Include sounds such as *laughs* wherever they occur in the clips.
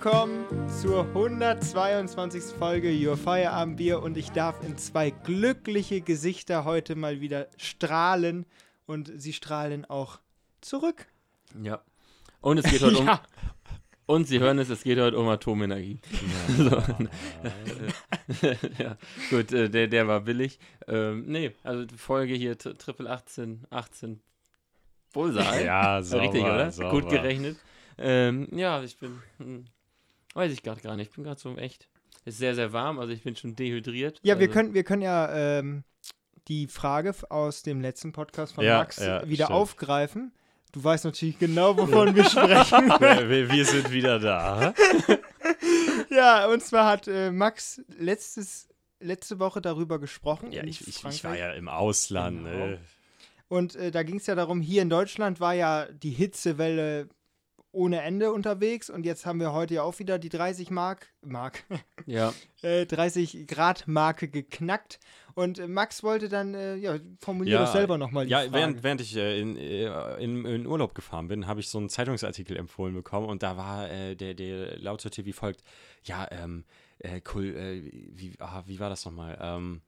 willkommen zur 122. Folge Your Feierabendbier und ich darf in zwei glückliche Gesichter heute mal wieder strahlen und sie strahlen auch zurück. Ja. Und es geht heute um. *laughs* Ja. Und Sie hören es, es geht heute um Atomenergie. *laughs* So. *laughs* ja, gut, äh, der, der war billig. Ähm, nee, also die Folge hier, Tri- Triple 18, 18 Bullseye. Ja, sauber, Richtig, oder? sauber. Gut gerechnet. Ähm, ja, ich bin, hm, weiß ich gerade gar nicht, ich bin gerade so echt, ist sehr, sehr warm, also ich bin schon dehydriert. Ja, wir also, können, wir können ja ähm, die Frage aus dem letzten Podcast von Ja, Max ja, wieder stimmt. aufgreifen. Du weißt natürlich genau, wovon wir sprechen. *laughs* wir, wir- wir sind wieder da. *laughs* ja, und zwar hat äh, Max letztes, letzte Woche darüber gesprochen. Ja, ich, ich, ich war ja im Ausland. Genau. Ne? Und äh, da ging es ja darum, hier in Deutschland war ja die Hitzewelle ohne Ende unterwegs und jetzt haben wir heute ja auch wieder die 30 Mark, Mark, *laughs* Ja, äh, 30 Grad Marke geknackt. Und äh, Max wollte dann, äh, ja, formuliere Ja, doch selber nochmal die Ja, Frage. während, während ich äh, in, äh, in, in Urlaub gefahren bin, habe ich so einen Zeitungsartikel empfohlen bekommen und da war äh, der, der lautete wie folgt: Ja, ähm, äh, cool, äh, wie, ah, wie war das nochmal? Ähm,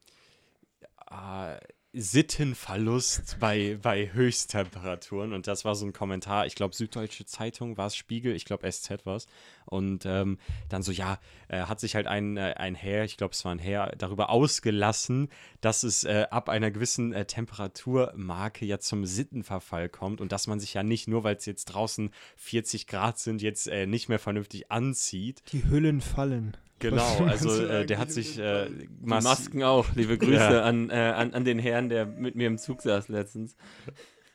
ah, Sittenverlust bei, bei Höchsttemperaturen und das war so ein Kommentar, ich glaube Süddeutsche Zeitung war es Spiegel, ich glaube SZ war es und ähm, dann so, ja, äh, hat sich halt ein, äh, ein Herr, ich glaube es war ein Herr, darüber ausgelassen, dass es äh, ab einer gewissen äh, Temperaturmarke ja zum Sittenverfall kommt und dass man sich ja nicht nur, weil es jetzt draußen 40 Grad sind, jetzt äh, nicht mehr vernünftig anzieht. die Hüllen fallen. Genau, also äh, der hat sich äh, mass- Masken auch. Liebe Grüße Ja. an, äh, an, an den Herrn, der mit mir im Zug saß letztens.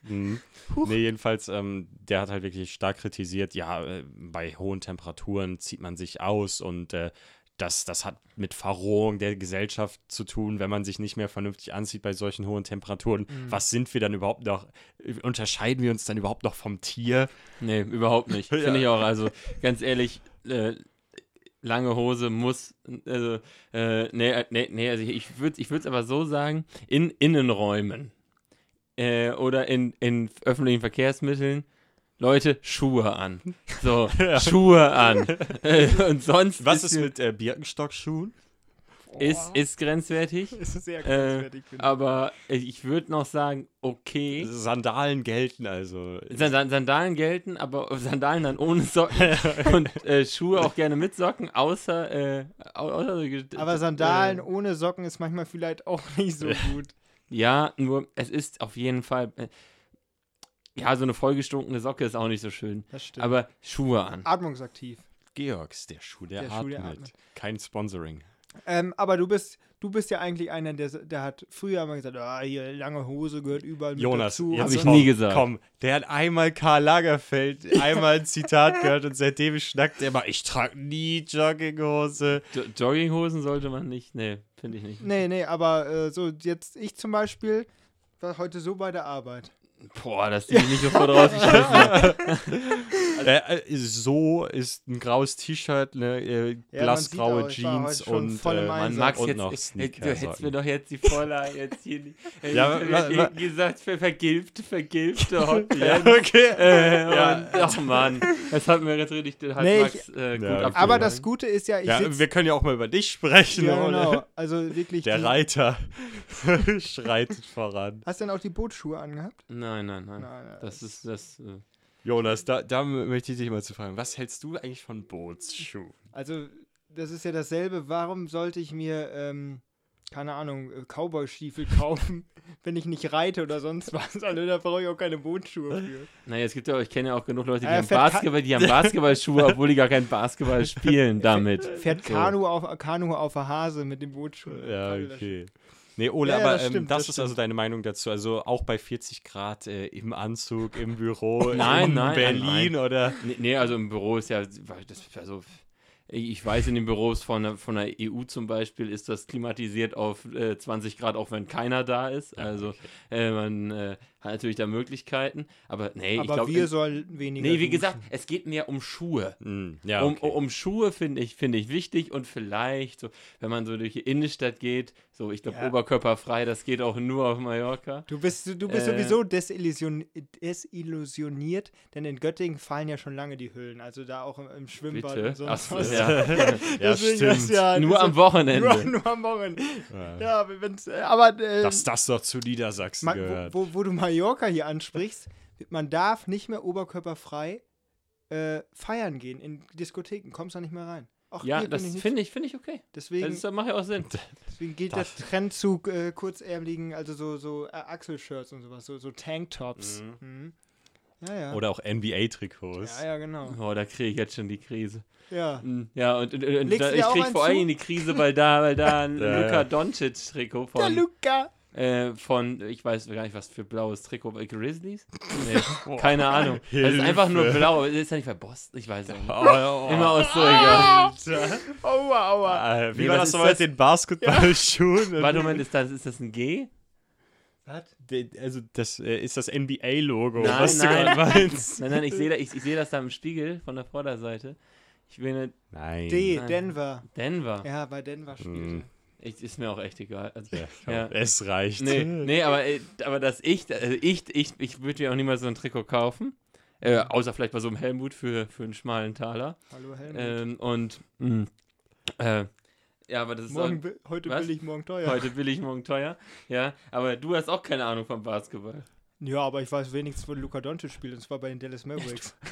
Mhm. Nee, jedenfalls, ähm, der hat halt wirklich stark kritisiert, ja, äh, bei hohen Temperaturen zieht man sich aus und äh, das, das hat mit Verrohung der Gesellschaft zu tun, wenn man sich nicht mehr vernünftig anzieht bei solchen hohen Temperaturen. Was sind wir dann überhaupt noch? Unterscheiden wir uns dann überhaupt noch vom Tier? Nee, überhaupt nicht. *laughs* Ja. Finde ich auch. Also ganz ehrlich, äh, lange Hose muss, also, äh, nee, äh, nee, nee, also ich würde ich es aber so sagen, in Innenräumen äh, oder in, in öffentlichen Verkehrsmitteln, Leute, Schuhe an. So, *laughs* Schuhe an. *laughs* Äh, und sonst Was ist ist, mit äh, Birkenstock-Schuhen? Ist, ist grenzwertig. *laughs* Ist sehr Äh, grenzwertig. finde ich. aber ich würde noch sagen, okay. Sandalen gelten also. Sand- Sandalen gelten, aber *laughs* Sandalen dann ohne Socken *laughs* und äh, Schuhe auch gerne mit Socken, außer, äh, au- außer Aber Sandalen Äh, ohne Socken ist manchmal vielleicht auch nicht so gut. ja, nur es ist auf jeden Fall. Äh, ja, so eine vollgestunkene Socke ist auch nicht so schön. Das stimmt. Aber Schuhe an. Atmungsaktiv. Georgs, der Schuh, der, Der Schuh, atmet. der atmet. Kein Sponsoring. Ähm, aber du bist, du bist ja eigentlich einer, der, der hat früher immer gesagt, ah, hier lange Hose gehört überall mit Jonas, dazu. jetzt Hab ich komm, nie gesagt. Komm, der hat einmal Karl Lagerfeld, einmal ein Zitat *laughs* gehört und seitdem schnackt er immer, ich trage nie Jogginghose. Jo Jogginghosen sollte man nicht. Nee, finde ich nicht. Nee, nee, aber äh, so jetzt, ich zum Beispiel war heute so bei der Arbeit. Boah, dass die mich nicht sofort rausgeschmissen *laughs* *laughs* Äh, äh, so ist ein graues T-Shirt, eine äh, blassgraue man ich war Jeans und äh. Max, und jetzt, noch äh, du Sneakersocken. hättest mir doch jetzt die Vorlage jetzt hier nicht. Ja, wa- gesagt, ver vergilbte, vergilbte Hotpants. *laughs* ja, okay. *laughs* Äh, Ja. und, ach Mann, das hat mir jetzt richtig hat Nee, Max äh, gut Ja. Aber das Gute ist ja, ich Ja, wir können ja auch mal über dich sprechen. ja, genau, also wirklich. Der Reiter *laughs* schreitet voran. Hast du denn auch die Bootsschuhe angehabt? Nein, nein, nein. Nein, nein. Das ist das. Äh, Jonas, da, da möchte ich dich mal zu fragen, was hältst du eigentlich von Bootsschuhen? Also, das ist ja dasselbe. Warum sollte ich mir, ähm, keine Ahnung, äh, Cowboy-Stiefel kaufen, *laughs* wenn ich nicht reite oder sonst was? *laughs* Also, da brauche ich auch keine Bootschuhe für. naja, es gibt ja, ich kenne ja auch genug Leute, die Äh, haben Basketball, die haben Basketballschuhe, *laughs* obwohl die gar kein Basketball spielen damit. Fährt So. Kanu auf, Kanu auf der Hase mit den Bootschuhen. Ja, okay. Nee, Ole, Ja, aber das ähm, stimmt, das, das ist also deine Meinung dazu. Also auch bei 40 Grad äh, im Anzug, im Büro, *laughs* Nein, in nein, Berlin nein, oder. Nee, nee, also im Büro ist ja, das, also, ich weiß, in den Büros von der, von der EU zum Beispiel ist das klimatisiert auf äh, 20 Grad, auch wenn keiner da ist. Also äh, man äh, hat natürlich da Möglichkeiten, aber nee, ich Aber glaube. wir sollen weniger. Nee, wie duschen. gesagt, es geht mir um Schuhe. Hm, ja, Um, okay. um Schuhe finde ich, finde ich wichtig und vielleicht, so, wenn man so durch die Innenstadt geht, so, ich glaube, Ja. oberkörperfrei, das geht auch nur auf Mallorca. Du bist, du bist Äh. sowieso desillusion, desillusioniert, denn in Göttingen fallen ja schon lange die Hüllen. Also da auch im, im Schwimmbad Bitte. und sonst Ach was. *laughs* *laughs* ja. ja, das stimmt. Ja, Nur das am Wochenende. Nur, *laughs* nur am Wochenende. Ja. Ja, wenn's, aber äh, Dass das doch zu Niedersachsen ma- gehört. wo, wo, wo du Mallorca hier ansprichst, man darf nicht mehr oberkörperfrei äh, feiern gehen in Diskotheken. Kommst da nicht mehr rein. Ach, Ja, das finde ich, finde ich okay. Deswegen, Das ist- macht ja auch Sinn. *laughs* deswegen geht Das- der Trend zu äh, kurzärmeligen, also so, so äh, Achselshirts und sowas, so, so Tanktops. Mhm. Ja, ja. Oder auch NBA-Trikots. ja, ja, genau. Oh, da kriege ich jetzt schon die Krise. Ja. Mm, Ja, und, und, und da, ich auch kriege vor allem die Krise, weil da, weil da ein *laughs* Luka ja. Doncic-Trikot Der von, Luca. Äh, von, ich weiß gar nicht, was für blaues Trikot, äh, Grizzlies? Nee, *laughs* keine Ahnung. Das ist einfach nur blau. Ist ja nicht bei Boston? Ich weiß es nicht. Oh, oh, Immer aus so egal. Alter. Aua, aua. Äh, wie Nee, war was das nochmal das? mit den Basketballschuhen? Warte, Moment, ist das, ist das ein G? Was? Also, das äh, ist das NBA-Logo, Nein, was du nein. gerade meinst. *laughs* Nein, nein, ich sehe da, ich, ich seh das da im Spiegel von der Vorderseite. Ich bin in Nein. D, Nein. Denver. Denver. Ja, bei Denver spielte. Mm. Ich, ist mir auch echt egal. Also, Ja, Ja. komm, Es reicht. Nee, nee, aber, äh, aber dass ich, also ich, ich, ich würde mir auch niemals so ein Trikot kaufen. Äh, außer vielleicht bei so einem Helmut für, für einen schmalen Taler. Hallo Helmut. Ähm, und mh, äh, ja, aber das ist morgen, bi- heute was? billig, morgen auch, teuer. heute billig, morgen teuer. Ja, aber du hast auch keine Ahnung vom Basketball. Ja, aber ich weiß wenigstens, wo Luca Doncic spielt, und zwar bei den Dallas Mavericks. *laughs*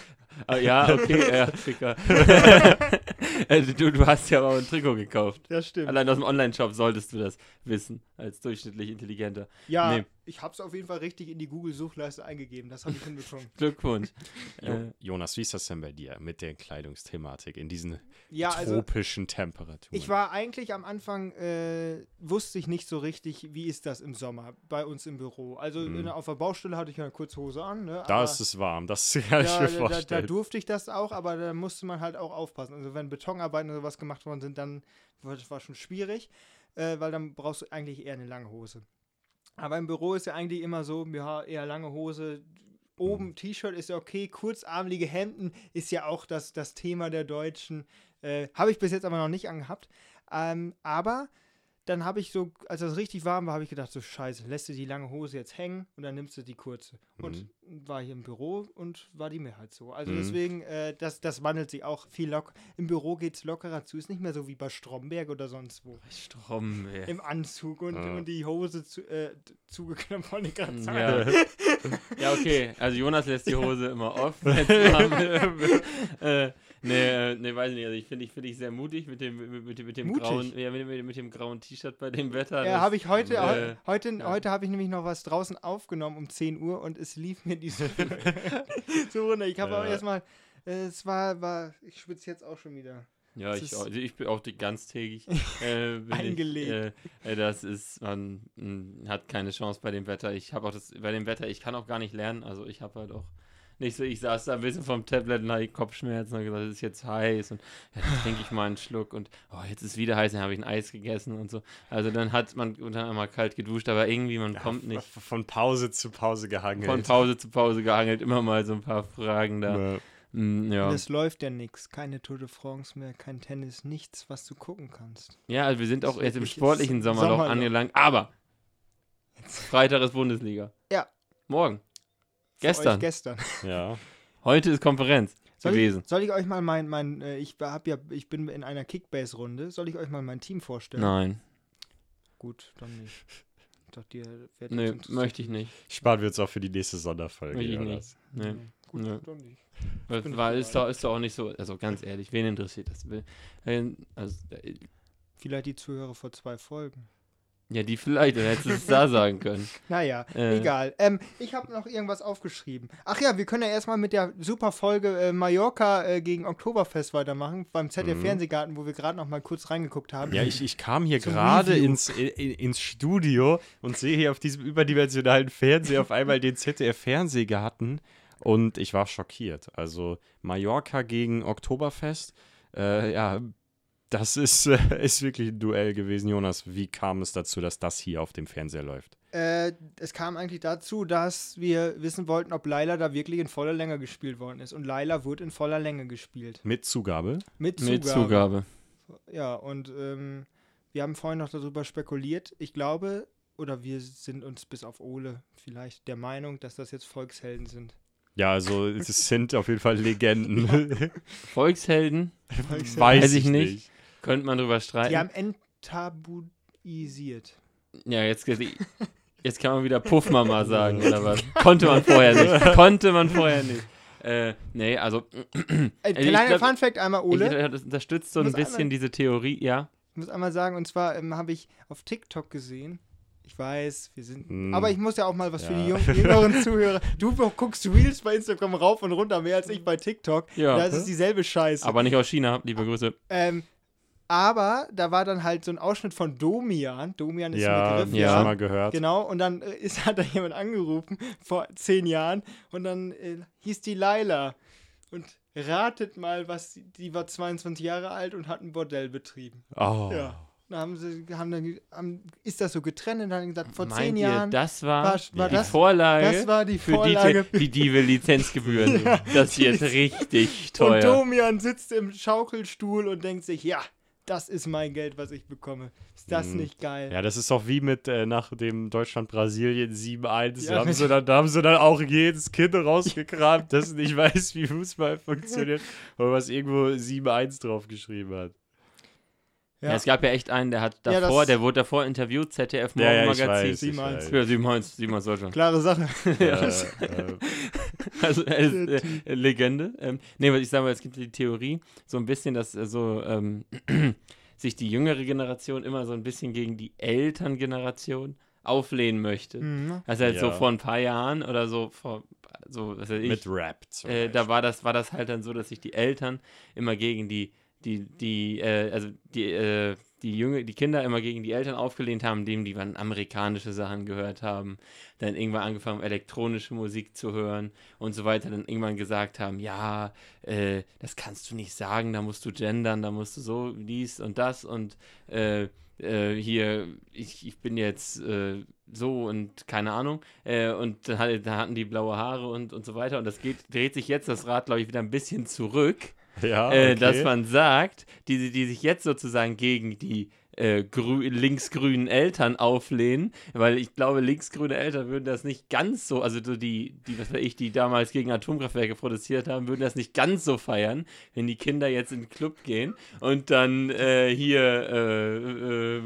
Ah, ja, okay, ja, Ficker. *laughs* *laughs* also, du, du hast ja aber auch ein Trikot gekauft. Das stimmt. Allein aus dem Online-Shop solltest du das wissen, als durchschnittlich Intelligenter. ja, nee. ich habe es auf jeden Fall richtig in die Google-Suchleiste eingegeben. Das habe ich hinbekommen. *laughs* Glückwunsch. Jo Äh, Jonas, wie ist das denn bei dir mit der Kleidungsthematik in diesen Ja, also tropischen Temperaturen? ich war eigentlich am Anfang, äh, wusste ich nicht so richtig, wie ist das im Sommer bei uns im Büro. Also Mhm. in, auf der Baustelle hatte ich eine kurze Hose an. Ne, da ist es warm, das *laughs* kann ich Ja, mir da, da, da vorstellen. durfte ich das auch, aber da musste man halt auch aufpassen. Also wenn Betonarbeiten oder sowas gemacht worden sind, dann war das war schon schwierig, äh, weil dann brauchst du eigentlich eher eine lange Hose. Aber im Büro ist ja eigentlich immer so, ja, eher lange Hose. Oben Mhm. T-Shirt ist ja okay, kurzarmlige Hemden ist ja auch das, das Thema der Deutschen. Äh, habe ich bis jetzt aber noch nicht angehabt. Ähm, aber dann habe ich so, als das richtig warm war, habe ich gedacht, so scheiße, lässt du die lange Hose jetzt hängen und dann nimmst du die kurze. Und war hier im Büro und war die Mehrheit so. Also Mhm. deswegen, äh, das, das wandelt sich auch viel locker. Im Büro geht es lockerer zu. Ist nicht mehr so wie bei Stromberg oder sonst wo. Stromberg. Im Anzug und, Ja. und die Hose zu, äh, zugeknöpft, wollte ich gerade sagen. Ja. *laughs* ja, okay. Also Jonas lässt die Hose immer offen. *laughs* wird. äh, nee, äh, nee, weiß ich nicht. Also ich finde ich, find ich sehr mutig mit dem, mit, mit, mit dem Mutig? grauen, ja, mit, mit, mit dem grauen T-Shirt bei dem Wetter. Ja, habe ich heute, äh, heu- heute, ja. heute habe ich nämlich noch was draußen aufgenommen um 10 Uhr und es lief mir diese *laughs* so runter. Ich habe auch Ja. erstmal, äh, es war, war, ich schwitze jetzt auch schon wieder. Ja, Das ich, auch, also ich bin auch die ganztägig. Äh, *laughs* Eingelegt. Ich, äh, äh, das ist, man mh, hat keine Chance bei dem Wetter. Ich habe auch das, bei dem Wetter, ich kann auch gar nicht lernen. Also ich habe halt auch nicht so, ich saß da ein bisschen vom Tablet und hatte Kopfschmerzen und gesagt, es ist jetzt heiß und ja, dann trinke ich mal einen Schluck und oh, jetzt ist wieder heiß, dann habe ich ein Eis gegessen und so. Also dann hat man dann einmal kalt geduscht, aber irgendwie man kommt nicht. Von Pause zu Pause gehangelt. Von Pause zu Pause gehangelt, immer mal so ein paar Fragen da. Ja. Mm, ja. Und es läuft ja nichts. Keine Tour de France mehr, kein Tennis, nichts, was du gucken kannst. Ja, also wir sind auch jetzt im sportlichen Sommerloch Sommerloch. angelangt. Aber Freitag ist Bundesliga. Ja. Morgen. Gestern. Euch gestern. *laughs* ja. Heute ist Konferenz Soll gewesen. ich, soll ich euch mal mein, mein äh, ich hab ja, ich bin in einer Kickbase-Runde. Soll ich euch mal mein Team vorstellen? Nein. Gut, dann nicht. Ich dachte, ihr werdet Nee, möchte ich nicht. Sparen wir uns auch für die nächste Sonderfolge. Möchte ich nicht. Nee. Gut, Nö. dann nicht. Weil, ist, doch, ist doch auch nicht so, also ganz ehrlich, wen interessiert das? Also, äh, Vielleicht die Zuhörer vor zwei Folgen. Ja, die vielleicht, dann hättest du es da sagen können. *laughs* Naja, Äh. egal. Ähm, ich habe noch irgendwas aufgeschrieben. Ach ja, wir können ja erstmal mit der super Folge äh, Mallorca äh, gegen Oktoberfest weitermachen, beim ZDF Mhm. Fernsehgarten, wo wir gerade noch mal kurz reingeguckt haben. Ja, ich, ich kam hier gerade ins, in, ins Studio und sehe hier auf diesem überdimensionalen Fernseher auf einmal den ZDF-Fernsehgarten und ich war schockiert. Also Mallorca gegen Oktoberfest, äh, ja, das ist, äh, ist wirklich ein Duell gewesen. Jonas, wie kam es dazu, dass das hier auf dem Fernseher läuft? Äh, es kam eigentlich dazu, dass wir wissen wollten, ob Laila da wirklich in voller Länge gespielt worden ist. Und Laila wurde in voller Länge gespielt. Mit Zugabe. Mit Zugabe. Mit Zugabe. Ja, und ähm, wir haben vorhin noch darüber spekuliert. Ich glaube, oder wir sind uns bis auf Ole vielleicht der Meinung, dass das jetzt Volkshelden sind. Ja, also es *laughs* sind auf jeden Fall Legenden. Volkshelden, Volkshelden. Weiß ich nicht. Könnte man drüber streiten. Die haben enttabuisiert. Ja, jetzt, jetzt kann man wieder Puffmama *laughs* sagen, oder was? Konnte man vorher nicht. *laughs* Konnte man vorher nicht. Äh, nee, also. *clears throat* Äh, ich kleiner Funfact einmal, Ich, Ole. das unterstützt so ein bisschen einmal- diese Theorie, ja. Ich muss einmal sagen, und zwar ähm, habe ich auf TikTok gesehen. Ich weiß, wir sind. Hm. Aber ich muss ja auch mal was für die Ja. jüngeren *laughs* Zuhörer. Du guckst Reels bei Instagram rauf und runter mehr als ich bei TikTok. Ja. Da ist es dieselbe Scheiße. Aber nicht aus China, liebe Grüße. Ähm, aber da war dann halt so ein Ausschnitt von Domian. Domian ist Ja, ein Begriff. ja. schon mal gehört. Genau, und dann äh, ist, *laughs* hat da jemand angerufen vor zehn Jahren und dann äh, hieß die Laila. Und ratet mal, was die, war 22 Jahre alt und hat ein Bordell betrieben. Oh. Ja. Da haben sie, haben dann, haben, ist das so getrennt und dann haben gesagt, vor Meint zehn ihr, Jahren. das war, war- war die das- Vorlage das war die für Vorlage. die, die Dive-Lizenzgebühren. *laughs* das wird richtig und teuer. Domian sitzt im Schaukelstuhl und denkt sich, ja, das ist mein Geld, was ich bekomme. Ist das Mhm. nicht geil? Ja, das ist doch wie mit äh, nach dem Deutschland-Brasilien 7-1. Ja, da, haben sie dann, da haben sie dann auch jedes Kind rausgekramt, das nicht *laughs* weiß, wie Fußball funktioniert, aber was irgendwo 7-1 draufgeschrieben hat. Ja. es gab ja echt einen, der hat Ja, davor, das- der wurde davor interviewt, ZDF Ja, ja, Morgenmagazin. ich Sieben-eins. weiß. Ja, 7-1, 7-1 Deutschland. Klare Sache. *laughs* Äh, Also er ist, äh, äh, Legende. Ähm, nee, was ich will, es gibt die Theorie, so ein bisschen, dass äh, so ähm, *clears throat* sich die jüngere Generation immer so ein bisschen gegen die Elterngeneration auflehnen möchte. Mhm. Also halt so Ja. vor ein paar Jahren oder so vor so was weiß ich, mit Rap. zum äh, da war das war das halt dann so, dass sich die Eltern immer gegen die die die äh, also die äh, die junge die Kinder immer gegen die Eltern aufgelehnt haben, indem die dann amerikanische Sachen gehört haben, dann irgendwann angefangen elektronische Musik zu hören und so weiter, dann irgendwann gesagt haben, ja, äh, das kannst du nicht sagen, da musst du gendern, da musst du so dies und das und äh, äh, hier, ich, ich bin jetzt äh, so und keine Ahnung. Äh, und dann hat, da hatten die blaue Haare und, und so weiter. Und das geht, dreht sich jetzt das Rad, glaube ich, wieder ein bisschen zurück, *laughs* ja, äh, okay. dass man sagt, die, die sich jetzt sozusagen gegen die äh, grü linksgrünen Eltern auflehnen, weil ich glaube, linksgrüne Eltern würden das nicht ganz so, also so die, die, was weiß ich, die damals gegen Atomkraftwerke protestiert haben, würden das nicht ganz so feiern, wenn die Kinder jetzt in den Club gehen und dann äh, hier äh, äh,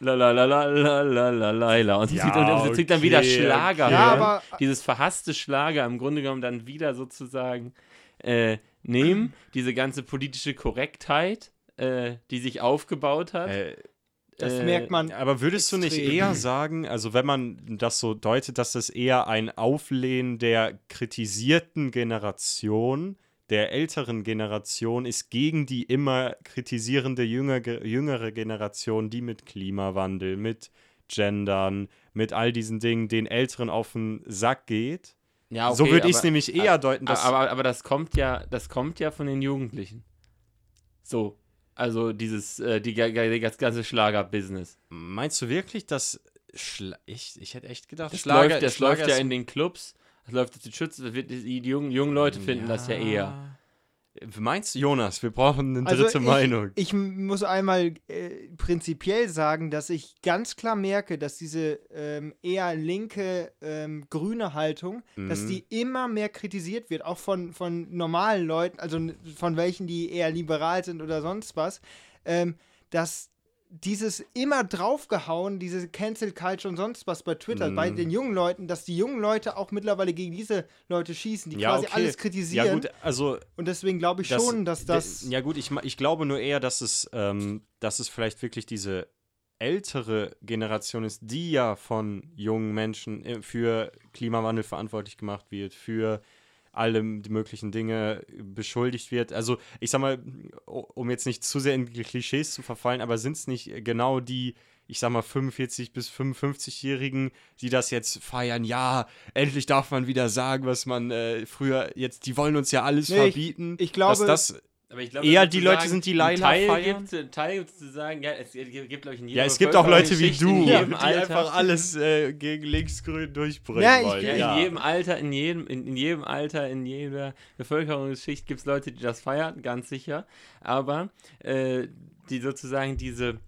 la la la la la la la la la und sie Ja, dann, sie singt dann wieder okay, Schlager. okay. Ja, aber dieses verhasste Schlager im Grunde genommen dann wieder sozusagen äh, nehmen, diese ganze politische Korrektheit, äh, die sich aufgebaut hat. Äh, das äh, merkt man. aber würdest du nicht extrem. eher sagen, also wenn man das so deutet, dass das eher ein Auflehnen der kritisierten Generation, der älteren Generation ist gegen die immer kritisierende jünger, jüngere Generation, die mit Klimawandel, mit Gendern, mit all diesen Dingen den Älteren auf den Sack geht? Ja, so okay, würde ich es aber- nämlich eher deuten, dass aber, aber das kommt ja, das kommt ja von den Jugendlichen. So. Also dieses, äh, die, das ganze Schlager-Business. Meinst du wirklich, dass Schla ich, ich hätte echt gedacht, Das, Schlager- läuft, das Schlager läuft ja in den Clubs, das läuft jetzt in Schützen, die, die jungen, jungen Leute finden das ja eher. Meinst du, Jonas, wir brauchen eine Also dritte ich, Meinung. Ich muss einmal äh, prinzipiell sagen, dass ich ganz klar merke, dass diese ähm, eher linke, ähm, grüne Haltung, dass Mhm. die immer mehr kritisiert wird, auch von, von normalen Leuten, also von welchen, die eher liberal sind oder sonst was, ähm, dass dieses immer draufgehauen, diese Cancel Culture und sonst was bei Twitter, Mhm. bei den jungen Leuten, dass die jungen Leute auch mittlerweile gegen diese Leute schießen, die quasi alles kritisieren. Ja, gut, also Und deswegen glaube ich das- schon, dass das. Ja, gut, ich, ich glaube nur eher, dass es, ähm, dass es vielleicht wirklich diese ältere Generation ist, die ja von jungen Menschen äh, für Klimawandel verantwortlich gemacht wird, für alle die möglichen Dinge beschuldigt wird. Also, ich sag mal, um jetzt nicht zu sehr in Klischees zu verfallen, aber sind es nicht genau die, ich sag mal, 45 bis 55-Jährigen, die das jetzt feiern? Ja, endlich darf man wieder sagen, was man äh, früher jetzt, die wollen uns ja alles Nee, ich- verbieten. ich glaube- dass das Aber ich glaube, eher die Leute sind, die Laila Teil feiern. Gibt, Teil gibt zu sagen, ja, es gibt, glaube ich, in jeder Ja, es gibt auch Leute wie Bevölkerungsschicht, du, in die jedem einfach alles äh, gegen linksgrün durchbringen Ja, ich- wollen. ja, in jedem Alter, in jedem, in, in jedem Alter, in jeder Bevölkerungsschicht gibt es Leute, die das feiern, ganz sicher. Aber äh, die sozusagen diese,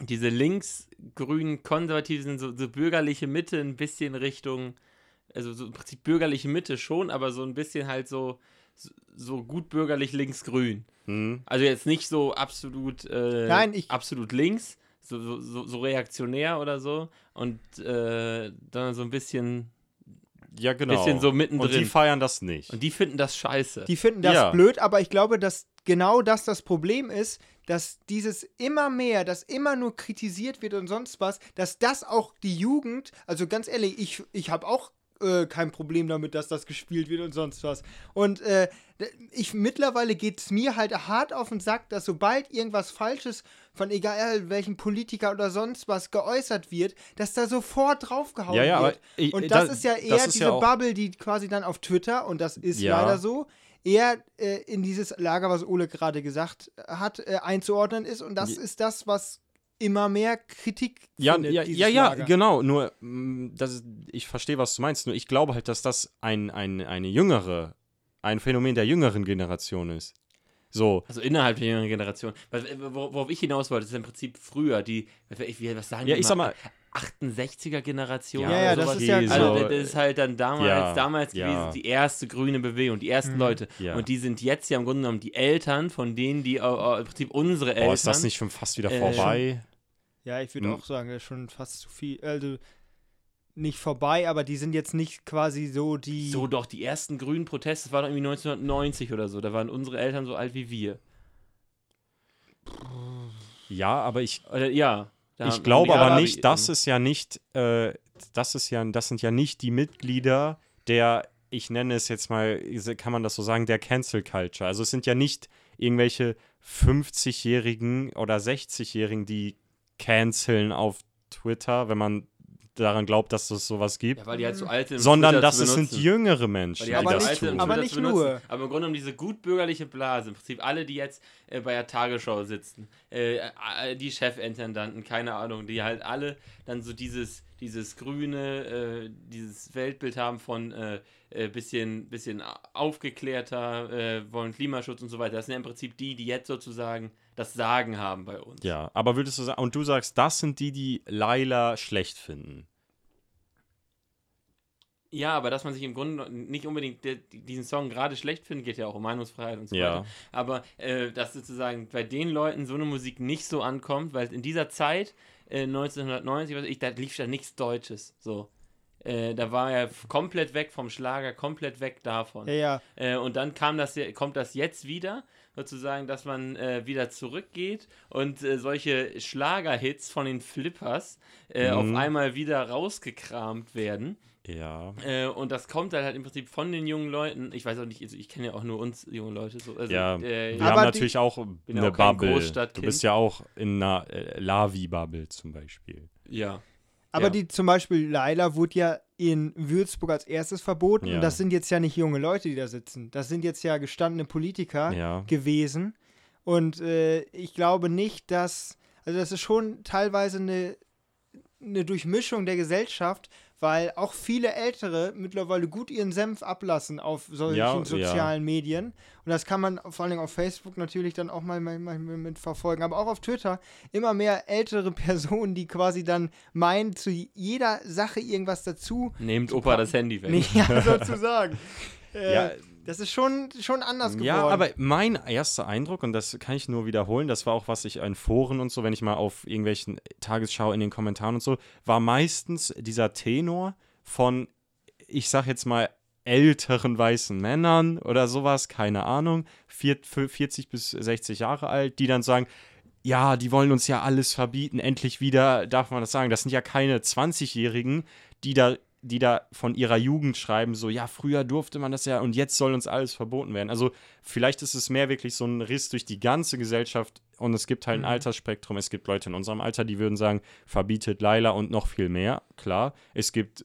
diese linksgrünen Konservativen sind so, so bürgerliche Mitte, ein bisschen Richtung, also so im Prinzip bürgerliche Mitte schon, aber so ein bisschen halt so, so, gut bürgerlich linksgrün. Hm. Also jetzt nicht so absolut, äh, Nein, ich- absolut links, so, so, so, so reaktionär oder so. Und äh, dann so ein bisschen. Ja, genau. Bisschen so mittendrin. Und die feiern das nicht. Und die finden das scheiße. Die finden das Ja. blöd, aber ich glaube, dass genau das das Problem ist, dass dieses immer mehr, dass immer nur kritisiert wird und sonst was, dass das auch die Jugend, also ganz ehrlich, ich, ich habe auch äh, kein Problem damit, dass das gespielt wird und sonst was. Und äh, ich mittlerweile geht es mir halt hart auf den Sack, dass sobald irgendwas Falsches von egal welchem Politiker oder sonst was geäußert wird, dass da sofort draufgehauen Ja, ja, wird. ich- und da- das ist ja das eher diese ja Bubble, die quasi dann auf Twitter, und das ist Ja. leider so, eher äh, in dieses Lager, was Ole gerade gesagt hat, äh, einzuordnen ist. Und das ist das, was immer mehr Kritik Ja, findet, ja, ja, ja, genau. Nur, mh, das ich verstehe, was du meinst. Nur ich glaube halt, dass das ein, ein, eine jüngere, ein Phänomen der jüngeren Generation ist. So, Also innerhalb der jüngeren Generation. Was, äh, wor- worauf ich hinaus wollte, ist im Prinzip früher, die, was, sagen ja, die ich sag mal, 68er Generation. Ja, ja, das sowas. ist ja. Also so, das ist halt dann damals, ja, damals ja. gewesen, die erste grüne Bewegung, die ersten Mhm. Leute. Ja. Und die sind jetzt ja im Grunde genommen die Eltern von denen, die äh, äh, im Prinzip unsere Eltern. boah, ist das nicht schon fast wieder Äh, vorbei? Ja, ich würde Hm. auch sagen, das ist schon fast zu viel. Also nicht vorbei, aber die sind jetzt nicht quasi so die. So doch, die ersten grünen Proteste, das war doch irgendwie 1990 oder so. Da waren unsere Eltern so alt wie wir. Ja, aber ich, Oder ja. da ich glaube aber Arabi- nicht, das ist ja nicht, äh, das ist ja, das sind ja nicht die Mitglieder der, ich nenne es jetzt mal, kann man das so sagen, der Cancel Culture. Also es sind ja nicht irgendwelche 50-Jährigen oder 60-Jährigen, die canceln auf Twitter, wenn man daran glaubt, dass es sowas gibt. Ja, weil die halt so alt sind. um sondern Twitter das zu es sind jüngere Menschen, die die halt Aber das so alt sind, um nicht- tun. aber nicht nur. Aber im Grunde genommen diese gutbürgerliche Blase, im Prinzip alle, die jetzt äh, bei der Tagesschau sitzen, äh, äh, die Chefintendanten, keine Ahnung, die halt alle dann so dieses, dieses grüne, äh, dieses Weltbild haben von äh, äh, bisschen, bisschen aufgeklärter, äh, wollen Klimaschutz und so weiter. Das sind ja im Prinzip die, die jetzt sozusagen das Sagen haben bei uns. Ja, aber würdest du sagen, und du sagst, das sind die, die Laila schlecht finden. Ja, aber dass man sich im Grunde nicht unbedingt diesen Song gerade schlecht findet, geht ja auch um Meinungsfreiheit und so Ja. weiter. Aber äh, dass sozusagen bei den Leuten so eine Musik nicht so ankommt, weil in dieser Zeit, äh, 1990, was weiß ich, da lief ja nichts Deutsches. So. Äh, da war er komplett weg vom Schlager, komplett weg davon. ja, ja. Äh, und dann kam das, ja- kommt das jetzt wieder, sozusagen, dass man äh, wieder zurückgeht und äh, solche Schlagerhits von den Flippers äh, auf Mhm. einmal wieder rausgekramt werden. Ja. Äh, und das kommt halt, halt im Prinzip von den jungen Leuten. Ich weiß auch nicht, also ich kenne ja auch nur uns junge Leute. So, also, Ja, äh, wir haben natürlich auch eine auch kein Bubble. Du bist ja auch in einer äh, Lavi-Bubble zum Beispiel. ja. Aber Ja. die zum Beispiel Laila wurde ja in Würzburg als erstes verboten. Ja. Und das sind jetzt ja nicht junge Leute, die da sitzen. Das sind jetzt ja gestandene Politiker Ja. gewesen. Und äh, ich glaube nicht, dass. Also, das ist schon teilweise eine, eine Durchmischung der Gesellschaft, weil auch viele Ältere mittlerweile gut ihren Senf ablassen auf solchen Ja, ja. sozialen Medien. Und das kann man vor allem auf Facebook natürlich dann auch mal, mal, mal mit verfolgen. Aber auch auf Twitter immer mehr ältere *laughs* Personen, die quasi dann meinen, zu jeder Sache irgendwas dazu. Nehmt Opa das Handy weg. *laughs* Ja, *laughs* sozusagen. äh, Ja. Das ist schon, schon anders geworden. Ja, aber mein erster Eindruck, und das kann ich nur wiederholen, das war auch, was ich in Foren und so, wenn ich mal auf irgendwelchen Tagesschau in den Kommentaren und so, war meistens dieser Tenor von, ich sag jetzt mal, älteren weißen Männern oder sowas, keine Ahnung, vier- 40 bis 60 Jahre alt, die dann sagen, ja, die wollen uns ja alles verbieten, endlich wieder darf man das sagen. Das sind ja keine 20-Jährigen, die da, die da von ihrer Jugend schreiben, so, ja, früher durfte man das ja und jetzt soll uns alles verboten werden. Also vielleicht ist es mehr wirklich so ein Riss durch die ganze Gesellschaft und es gibt halt ein Mhm. Altersspektrum. Es gibt Leute in unserem Alter, die würden sagen, verbietet Laila und noch viel mehr, klar. Es gibt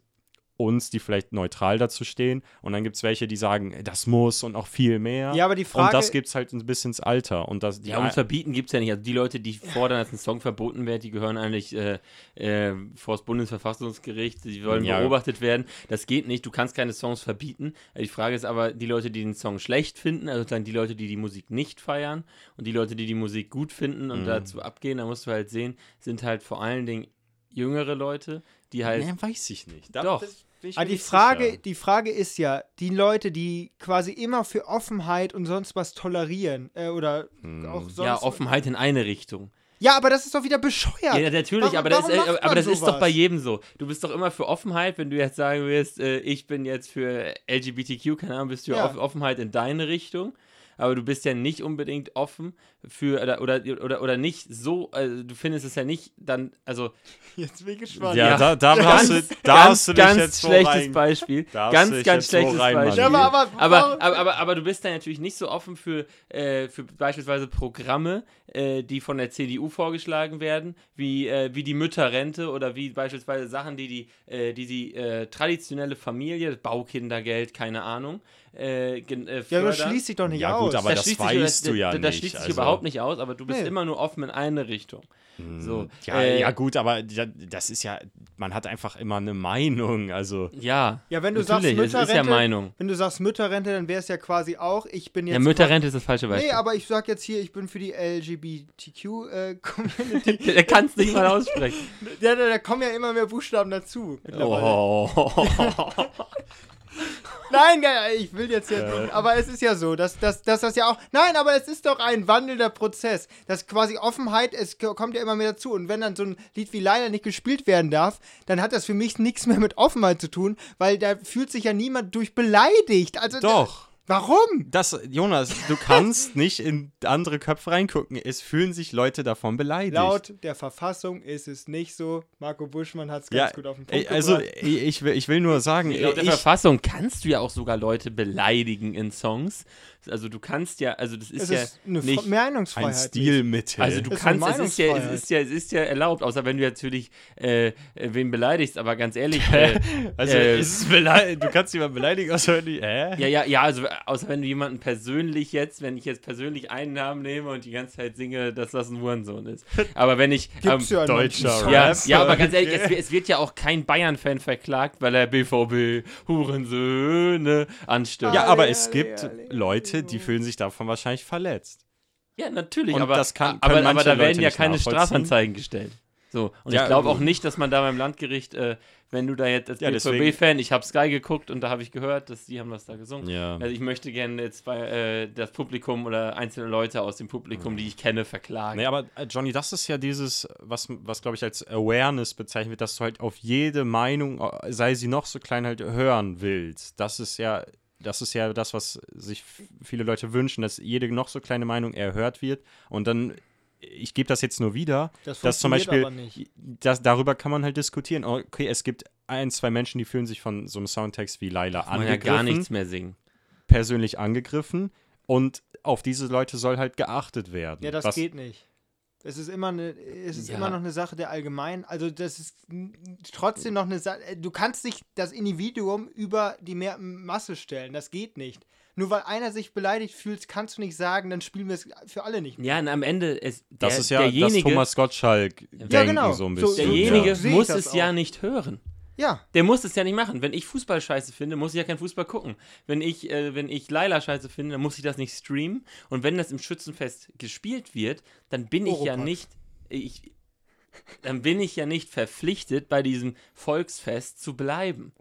uns, die vielleicht neutral dazu stehen. Und dann gibt es welche, die sagen, das muss und auch viel mehr. Ja, aber die Frage. und das gibt es halt ein bisschen ins Alter. Und das, die Ja, und verbieten gibt es ja nicht. Also die Leute, die fordern, dass ein Song verboten wird, die gehören eigentlich äh, äh, vor das Bundesverfassungsgericht, die wollen Ja. beobachtet werden. Das geht nicht, du kannst keine Songs verbieten. Die Frage ist aber, die Leute, die den Song schlecht finden, also sozusagen die Leute, die die Musik nicht feiern und die Leute, die die Musik gut finden und Mhm. dazu abgehen, da musst du halt sehen, sind halt vor allen Dingen jüngere Leute, die halt... Nee, weiß ich nicht. Doch. das bin ich Aber die Frage, sicher. die Frage ist ja, die Leute, die quasi immer für Offenheit und sonst was tolerieren, äh, oder Hm. auch sonst. ja, Offenheit in eine Richtung. Ja, aber das ist doch wieder bescheuert. Ja, natürlich, Warum- aber das, ist, aber das ist doch bei jedem so. Du bist doch immer für Offenheit, wenn du jetzt sagen willst, äh, ich bin jetzt für LGBTQ, keine Ahnung, bist du Ja. Off Offenheit in deine Richtung. Aber du bist ja nicht unbedingt offen für, oder, oder, oder, oder nicht so, also du findest es ja nicht dann, also *laughs* Jetzt bin ich gespannt. Ja, Ja. da, da ganz, hast du, da ganz, hast du dich ganz jetzt schlechtes rein- Beispiel. da hast du Ganz, dich ganz schlechtes rein Beispiel. Ja, aber, aber, Aber, aber, aber, aber du bist da natürlich nicht so offen für, äh, für beispielsweise Programme, äh, die von der CDU vorgeschlagen werden, wie, äh, wie die Mütterrente oder wie beispielsweise Sachen, die die, äh, die, die äh, traditionelle Familie, Baukindergeld, keine Ahnung, äh, äh, ja, das schließt sich doch nicht Ja, aus. Gut, aber das schließt sich- weißt du ja das, nicht, Das schließt sich also- überhaupt nicht aus, aber du bist Nee. immer nur offen in eine Richtung. So, Ja, äh, ja, gut, aber da- das ist ja, man hat einfach immer eine Meinung. Also, Ja, Ja, wenn du sagst natürlich, es ist ja Mütterrente, Meinung. wenn du sagst Mütterrente, dann wäre es ja quasi auch, ich bin jetzt. Ja, Mütterrente ist das falsche Nee, Beispiel. aber ich sag jetzt hier, ich bin für die LGBTQ-Community. *laughs* *laughs* Der kann es nicht mal aussprechen. ja, da, da kommen ja immer mehr Buchstaben dazu. mittlerweile. Oh. *laughs* Nein, ich will jetzt ja. Aber es ist ja so, dass, dass, dass das ja auch. Nein, aber es ist doch ein wandelnder Prozess. Das quasi Offenheit, es kommt ja immer mehr dazu. Und wenn dann so ein Lied wie Leider nicht gespielt werden darf, dann hat das für mich nichts mehr mit Offenheit zu tun, weil da fühlt sich ja niemand durch beleidigt. Also, doch. Warum? Das, Jonas, du kannst *laughs* nicht in andere Köpfe reingucken. Es fühlen sich Leute davon beleidigt. Laut der Verfassung ist es nicht so. Marco Buschmann hat es ganz ja, gut auf den ey, Punkt also gebracht. ich, ich, will, ich will nur sagen, Laut der ich, Verfassung kannst du ja auch sogar Leute beleidigen in Songs. Also du kannst ja, also das ist Es ja ist eine nicht. Fre- Meinungsfreiheit. ein Stilmittel. Also du Es ist eine kannst, es ist, ja, es, ist ja, es ist ja erlaubt, außer wenn du natürlich äh, äh, wen beleidigst, aber ganz ehrlich, *laughs* äh, also äh, ist es beleidigt, du kannst jemanden beleidigen, außer wenn die, hä? ja, ja, ja, also außer wenn du jemanden persönlich jetzt, wenn ich jetzt persönlich einen Namen nehme und die ganze Zeit singe, dass das ein Hurensohn ist. *laughs* Aber wenn ich Gibt's ja Deutscher Ja, ja, aber ganz ehrlich, es, *laughs* wird- es wird ja auch kein Bayern-Fan verklagt, weil er BVB Hurensöhne anstimmt. Ja, aber es gibt Leute, die fühlen sich davon wahrscheinlich verletzt. Ja, natürlich, Und aber, das kann- aber, aber da werden ja keine. Strafanzeigen gestellt. So, und Ja, ich glaube auch ähm, nicht, dass man da beim Landgericht, äh, wenn du da jetzt als Ja, BVB-Fan, ich habe Sky geguckt und da habe ich gehört, dass die haben das da gesungen. Ja. Also ich möchte gerne jetzt bei äh, das Publikum oder einzelne Leute aus dem Publikum, die ich kenne, verklagen. Nee, aber äh, Johnny, das ist ja dieses, was, was glaube ich als Awareness bezeichnet wird, dass du halt auf jede Meinung, äh, sei sie noch so klein, halt hören willst. Das ist ja, das ist ja das, was sich viele Leute wünschen, dass jede noch so kleine Meinung erhört wird. Und dann, ich gebe das jetzt nur wieder, Das dass zum funktioniert Beispiel, aber nicht. Das, darüber kann man halt diskutieren. Okay, es gibt ein, zwei Menschen, die fühlen sich von so einem Soundtext wie Laila Kann man ja angegriffen, gar nichts mehr singen. persönlich angegriffen. Und auf diese Leute soll halt geachtet werden. Ja, das was, geht nicht. Es ist immer eine, es ist Ja. immer noch eine Sache der Allgemein. Also das ist trotzdem noch eine Sache. Du kannst nicht das Individuum über die mehr Masse stellen. Das geht nicht. Nur weil einer sich beleidigt fühlt, kannst du nicht sagen, dann spielen wir es für alle nicht mehr. Ja, und am Ende ist der, Das ist ja das derjenige, Thomas Gottschalk-Denken genau. so ein So- bisschen. derjenige Ja. Muss das es ja auch. nicht hören. Ja, Der muss es ja nicht machen. Wenn ich Fußball scheiße finde, muss ich ja kein Fußball gucken. Wenn ich, äh, wenn ich Laila scheiße finde, dann muss ich das nicht streamen. Und wenn das im Schützenfest gespielt wird, dann bin ich ja Oropax. nicht. Ich, dann bin ich ja nicht verpflichtet, bei diesem Volksfest zu bleiben.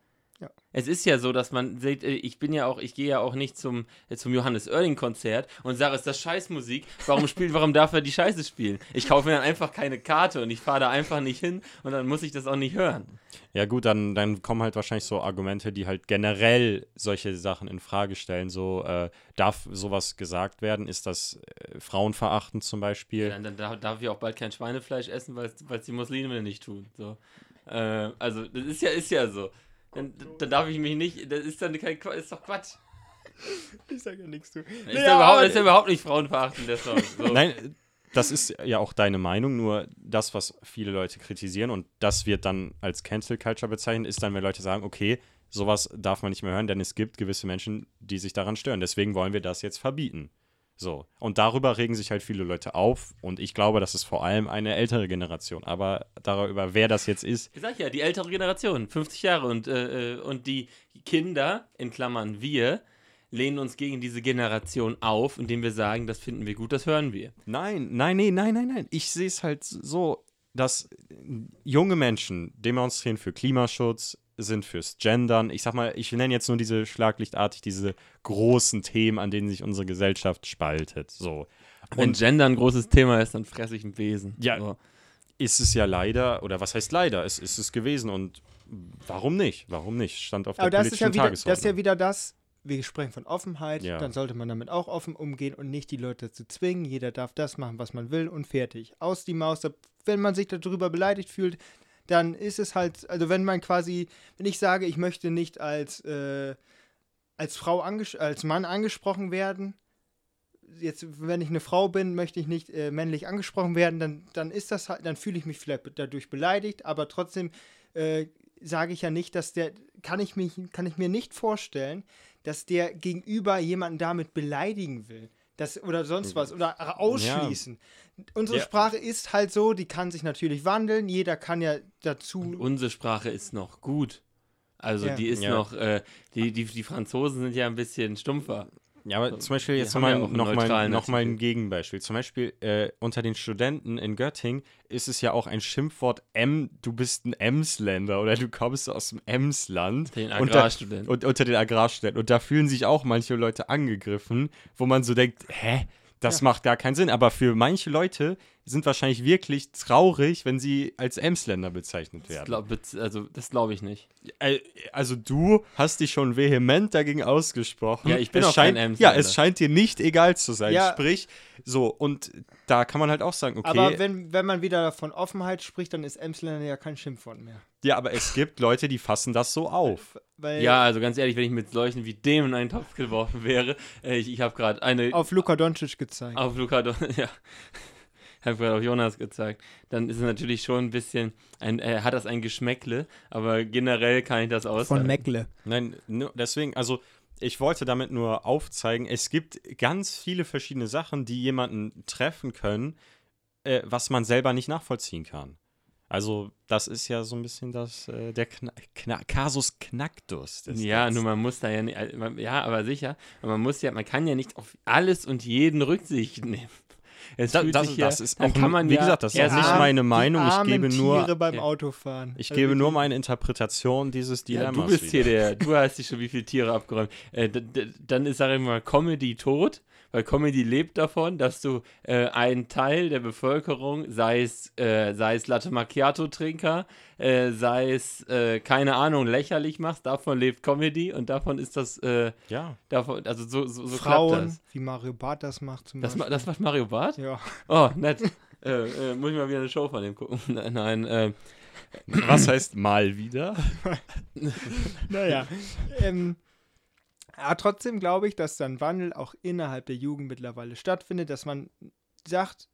Ja. Es ist ja so, dass man sieht, äh, ich bin ja auch, ich gehe ja auch nicht zum, äh, zum Johannes Oerling Konzert und sage, es ist das Scheißmusik. Warum spielt, warum darf er die Scheiße spielen? Ich kaufe mir dann einfach keine Karte und ich fahre da einfach nicht hin und dann muss ich das auch nicht hören. Ja gut, dann, dann kommen halt wahrscheinlich so Argumente, die halt generell solche Sachen in Frage stellen. So, äh, darf sowas gesagt werden? Ist das äh, frauenverachtend zum Beispiel? Dann, dann darf- darf ich auch bald kein Schweinefleisch essen, weil es die Muslime nicht tun. So. Äh, also, das ist ja, ist ja so. Dann, dann darf ich mich nicht, das ist dann kein ist doch Quatsch. ich sage ja nichts zu. Ist, ja überhaupt, ist ja überhaupt nicht frauenverachtend, der Song. So. Nein, das ist ja auch deine Meinung, nur das, was viele Leute kritisieren und das wird dann als Cancel Culture bezeichnet, ist dann, wenn Leute sagen, okay, sowas darf man nicht mehr hören, denn es gibt gewisse Menschen, die sich daran stören. Deswegen wollen wir das jetzt verbieten. So. Und darüber regen sich halt viele Leute auf. Und ich glaube, das ist vor allem eine ältere Generation. Aber darüber, wer das jetzt ist. Ich sag ja, die ältere Generation, 50 Jahre. Und, äh, äh, und die Kinder, in Klammern wir, lehnen uns gegen diese Generation auf, indem wir sagen, das finden wir gut, das hören wir. Nein, nein, nee, nein, nein, nein. Ich sehe es halt so, dass junge Menschen demonstrieren für Klimaschutz, sind fürs Gendern. Ich sag mal, ich nenne jetzt nur diese schlaglichtartig diese großen Themen, an denen sich unsere Gesellschaft spaltet. So. Wenn Und Gender ein großes Thema ist, dann fresse ich ein Wesen. Ja. So. ist es ja leider, oder was heißt leider, es ist es gewesen und warum nicht? Warum nicht? Stand auf der Aber das ist, politischen ja wieder, das ist ja wieder das, wir sprechen von Offenheit, Ja. dann sollte man damit auch offen umgehen und nicht die Leute dazu zwingen. Jeder darf das machen, was man will und fertig. Aus die Maus. Wenn man sich darüber beleidigt fühlt, dann ist es halt, also wenn man quasi, wenn ich sage, ich möchte nicht als, äh, als Frau, als Mann angesprochen werden, jetzt, wenn ich eine Frau bin, möchte ich nicht äh, männlich angesprochen werden, dann, dann ist das halt, dann fühle ich mich vielleicht dadurch beleidigt, aber trotzdem äh, sage ich ja nicht, dass der, kann ich, mich, kann ich mir nicht vorstellen, dass der gegenüber jemanden damit beleidigen will. Das, oder sonst was. Oder ausschließen. Unsere Ja. Sprache ist halt so, die kann sich natürlich wandeln. Jeder kann ja dazu. Unsere Sprache ist noch gut. Also Ja. die ist Ja. noch, äh, die, die, die Franzosen sind ja ein bisschen stumpfer. Ja, aber zum Beispiel jetzt nochmal ja noch mal, noch mal ein. Gegenbeispiel. Zum Beispiel äh, unter den Studenten in Göttingen ist es ja auch ein Schimpfwort, M, du bist ein Emsländer oder du kommst aus dem Emsland. Den Und da- Agrarstudenten. Und unter den Agrarstudenten. Und da fühlen sich auch manche Leute angegriffen, wo man so denkt, hä? Das macht gar keinen Sinn. Aber für manche Leute sind wahrscheinlich wirklich traurig, wenn sie als Emsländer bezeichnet Das werden. glaub, also das glaube ich nicht. Also du hast dich schon vehement dagegen ausgesprochen. Ja, ich bin es auch kein scheint, Emsländer. Ja, es scheint dir nicht egal zu sein. Ja. Sprich, so, und da kann man halt auch sagen, okay, Aber wenn, wenn man wieder von Offenheit spricht, dann ist Emsländer ja kein Schimpfwort mehr. ja, aber es gibt Leute, die fassen das so auf. Weil Ja, also ganz ehrlich, wenn ich mit solchen wie dem in einen Topf geworfen wäre, äh, ich, ich habe gerade eine auf Luka Doncic gezeigt. auf Luca, Don- *laughs* ja, habe gerade auf Jonas gezeigt, dann ist es natürlich schon ein bisschen, ein, äh, hat das ein Geschmäckle, aber generell kann ich das aushalten. Meckle. Nein, nur deswegen, also ich wollte damit nur aufzeigen, es gibt ganz viele verschiedene Sachen, die jemanden treffen können, äh, was man selber nicht nachvollziehen kann. Also, das ist ja so ein bisschen das, äh, der Kna Kna Kasus Knacktus. des Ja, nur man muss da ja nicht, äh, ja, aber sicher, man muss ja, man kann ja nicht auf alles und jeden Rücksicht *laughs* nehmen. Es Da, fühlt das, sich ja, das ist dann auch, kann man wie ja gesagt, das ist auch nicht meine Meinung. Ich gebe nur, Tiere beim Ja. Autofahren. ich Also gebe nur meine Interpretation dieses Ja, Dilemmas. du bist hier wieder. der, du hast dich schon wie viele Tiere abgeräumt. Äh, dann ist, sag ich mal, Comedy tot, weil Comedy lebt davon, dass du äh, einen Teil der Bevölkerung, sei es, äh, sei es Latte Macchiato-Trinker, äh, sei es, äh, keine Ahnung, lächerlich machst, davon lebt Comedy und davon ist das, äh, Ja, davon, also so, so, so klappt Frauen, das. wie Mario Barth das macht zum Das, ma- Beispiel. das macht Mario Barth? ja. Oh, nett. äh, äh, muss ich mal wieder eine Show von dem gucken. *laughs* Nein, äh, was heißt mal wieder? *laughs* Naja. ähm, aber trotzdem glaube ich, dass dann Wandel auch innerhalb der Jugend mittlerweile stattfindet, dass man sagt,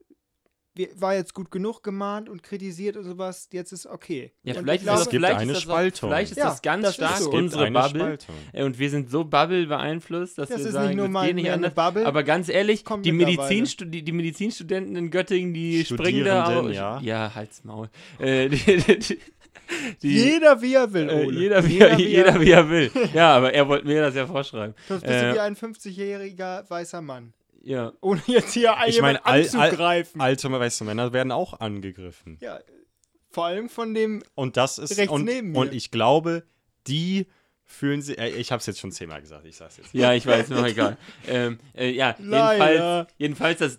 wir, war jetzt gut genug gemahnt und kritisiert und sowas, jetzt ist okay. ja, Und vielleicht ich ist das, Es gibt vielleicht eine ist das Spaltung. Auch, vielleicht ist Ja, das ganz das stark so. Es gibt unsere eine Bubble. Spaltung. Und wir sind so Bubble beeinflusst, dass Das wir ist sagen, nicht nur das mal geht nicht anders. Bubble. Aber ganz ehrlich, Kommt die. Medizinstu die, die Medizinstudenten in Göttingen, die springen da auch. ja. Ja, halt's Maul. Äh, die, die, die, jeder wie er will, äh, jeder, wie er, jeder wie er will. Ja, aber er wollte mir das ja vorschreiben. Sonst bist Äh, du wie ein 50-jähriger weißer Mann. Ja. Ohne jetzt hier Ich all- all- anzugreifen. Alte weiße Männer werden auch angegriffen. ja, vor allem von dem, Und das ist Rechts und, neben mir. und ich glaube, die fühlen sich. Äh, ich habe es jetzt schon zehnmal gesagt. Ich sag's jetzt. Ja, ich weiß, noch egal. *laughs* ähm, äh, ja, Leider. jedenfalls, jedenfalls das,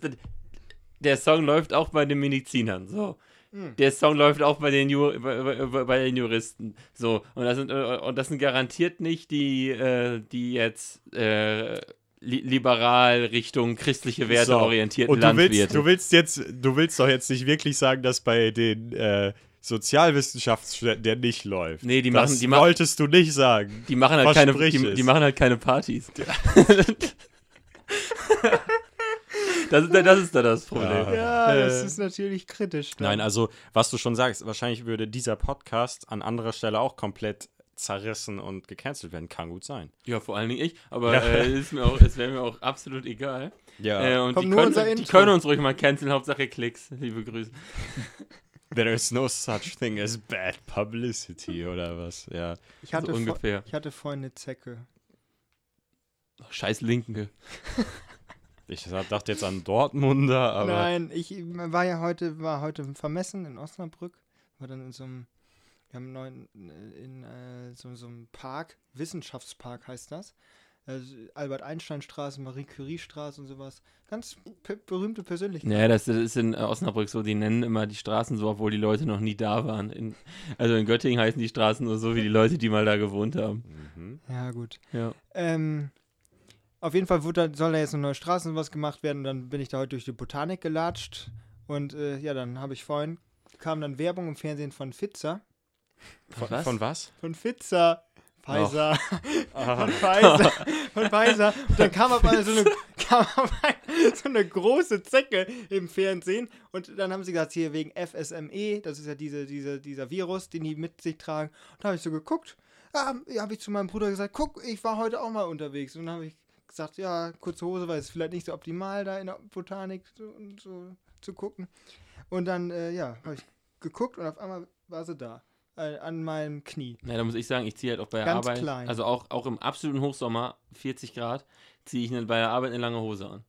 der Song läuft auch bei den Medizinern. So. Hm. Der Song läuft auch bei den, Ju bei, bei, den Juristen. So. Und das sind, äh, und das sind garantiert nicht die, äh, die jetzt äh, li liberal Richtung christliche Werte So. orientierten Und du willst, Landwirte. du willst jetzt, du willst doch jetzt nicht wirklich sagen, dass bei den äh, Sozialwissenschaftsstudenten der nicht läuft. Nee, die das machen- die wolltest du nicht sagen. die machen halt keine, die, die machen halt keine Partys. *laughs* *laughs* Das, ist- das ist da das Problem. Ja. Ja, das Äh. ist natürlich kritisch. dann. Nein, also was du schon sagst, wahrscheinlich würde dieser Podcast an anderer Stelle auch komplett zerrissen und gecancelt werden. Kann gut sein. Ja, vor allen Dingen ich. Aber Ja. äh, ist mir auch, es wäre mir auch absolut egal. Ja. Äh, und Kommt die nur können, unser die Intro. können uns ruhig mal canceln, Hauptsache Klicks. Liebe Grüße. *laughs* There is no such thing as bad publicity oder was. Ja. ich, hatte so vor- ungefähr. ich hatte vorhin eine Zecke. Scheiß Linken. *laughs* Ich dachte jetzt an Dortmunder, aber. Nein, ich war ja heute, war heute vermessen in Osnabrück. War dann in so einem, wir haben einen neuen, in äh, so, so einem Park, Wissenschaftspark heißt das. Also Albert-Einstein-Straße, Marie-Curie-Straße und sowas. Ganz pe berühmte Persönlichkeiten. Naja, das, das ist in Osnabrück so, die nennen immer die Straßen so, obwohl die Leute noch nie da waren. In, also in Göttingen heißen die Straßen nur so wie die Leute, die mal da gewohnt haben. Mhm. Ja, gut. Ja. Ähm, auf jeden Fall da- soll da jetzt eine neue Straße und was gemacht werden. Und dann bin ich da heute durch die Botanik gelatscht. Und äh, ja, dann habe ich vorhin, kam dann Werbung im Fernsehen von Pfizer. Von Was? von was? Von Pfizer. Pfizer. Ah. *laughs* Von Pfizer. Von Pfizer. Und dann kam auf einmal so eine, *laughs* kam auf einmal so eine große Zecke im Fernsehen. Und dann haben sie gesagt, hier wegen FSME, das ist ja diese, diese, dieser Virus, den die mit sich tragen. Und da habe ich so geguckt. Ja, habe ich zu meinem Bruder gesagt, guck, ich war heute auch mal unterwegs. Und dann habe ich gesagt, ja, kurze Hose, weil es vielleicht nicht so optimal da in der Botanik so, und so zu gucken. Und dann, äh, ja, habe ich geguckt und auf einmal war sie da. Äh, an meinem Knie. Na, da muss ich sagen, ich ziehe halt auch bei der Ganz Arbeit, klein. also auch, auch im absoluten Hochsommer, 40 Grad, ziehe ich bei der Arbeit eine lange Hose an.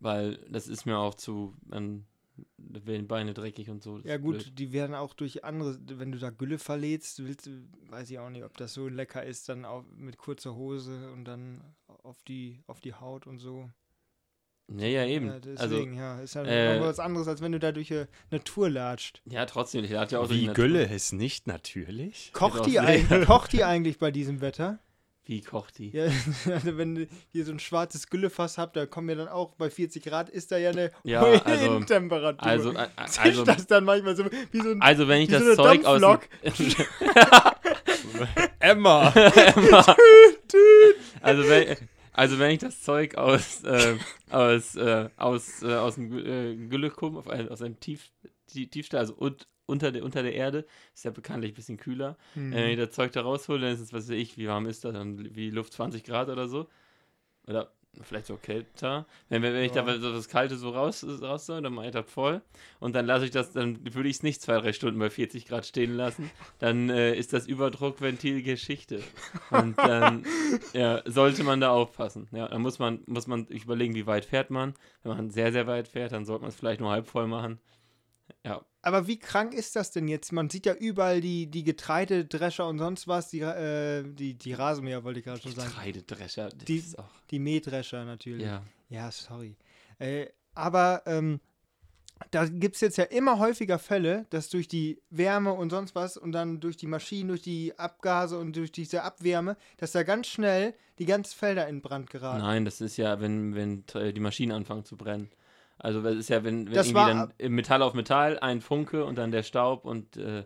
Weil das ist mir auch zu, dann werden die Beine dreckig und so. das Ja gut, blöd. die werden auch durch andere, wenn du da Gülle verlädst, willst du, weiß ich auch nicht, ob das so lecker ist, dann auch mit kurzer Hose und dann auf die, auf die Haut und so. Ja, ja, eben. Ja, also, deswegen, ja, ist ja äh, was anderes, als wenn du da durch die Natur latscht. ja, trotzdem, ich lade ja auch durch die. Gülle ist nicht natürlich? Kocht die, eigentlich, kocht die eigentlich bei diesem Wetter? Wie kocht die? Ja, *laughs* also wenn ihr so ein schwarzes Güllefass habt, da kommen ja dann auch bei 40 Grad, ist da ja eine Ja, also- Innentemperatur. Also, äh, *laughs* Zischt also, das dann manchmal so wie so ein also wenn ich das so Zeug aus Dampflok. *laughs* Emma! also wenn, also wenn ich das Zeug aus äh, aus äh, aus äh, aus dem äh, Gülle auf ein, aus einem Tief, Tie- Tiefstall, also und, unter der unter der Erde, ist ja bekanntlich ein bisschen kühler. Hm. Äh, wenn ich das Zeug da raushole, dann ist es, was weiß ich, wie warm ist das? Dann wie Luft 20 Grad oder so. Oder vielleicht so kälter. Wenn, wenn, wenn ich Ja. da so das Kalte so raus, raus soll, dann mache ich das voll. Und dann lasse ich das, dann würde ich es nicht zwei, drei Stunden bei 40 Grad stehen lassen. Dann äh, ist das Überdruckventil Geschichte. Und dann ja, sollte man da aufpassen. Ja, dann muss man, muss man überlegen, wie weit fährt man. Wenn man sehr, sehr weit fährt, dann sollte man es vielleicht nur halb voll machen. Ja, Aber wie krank ist das denn jetzt? Man sieht ja überall die, die Getreidedrescher und sonst was, die, äh, die, die Rasenmäher wollte ich gerade schon sagen. Getreidedrescher, das Die- ist auch. Die Mähdrescher natürlich. Ja. Ja, sorry. Äh, aber ähm, da gibt es jetzt ja immer häufiger Fälle, dass durch die Wärme und sonst was und dann durch die Maschinen, durch die Abgase und durch diese Abwärme, dass da ganz schnell die ganzen Felder in Brand geraten. Nein, das ist ja, wenn, wenn äh, die Maschinen anfangen zu brennen. Also das ist ja, wenn, wenn Das irgendwie war- dann Metall auf Metall ein Funke und dann der Staub und äh,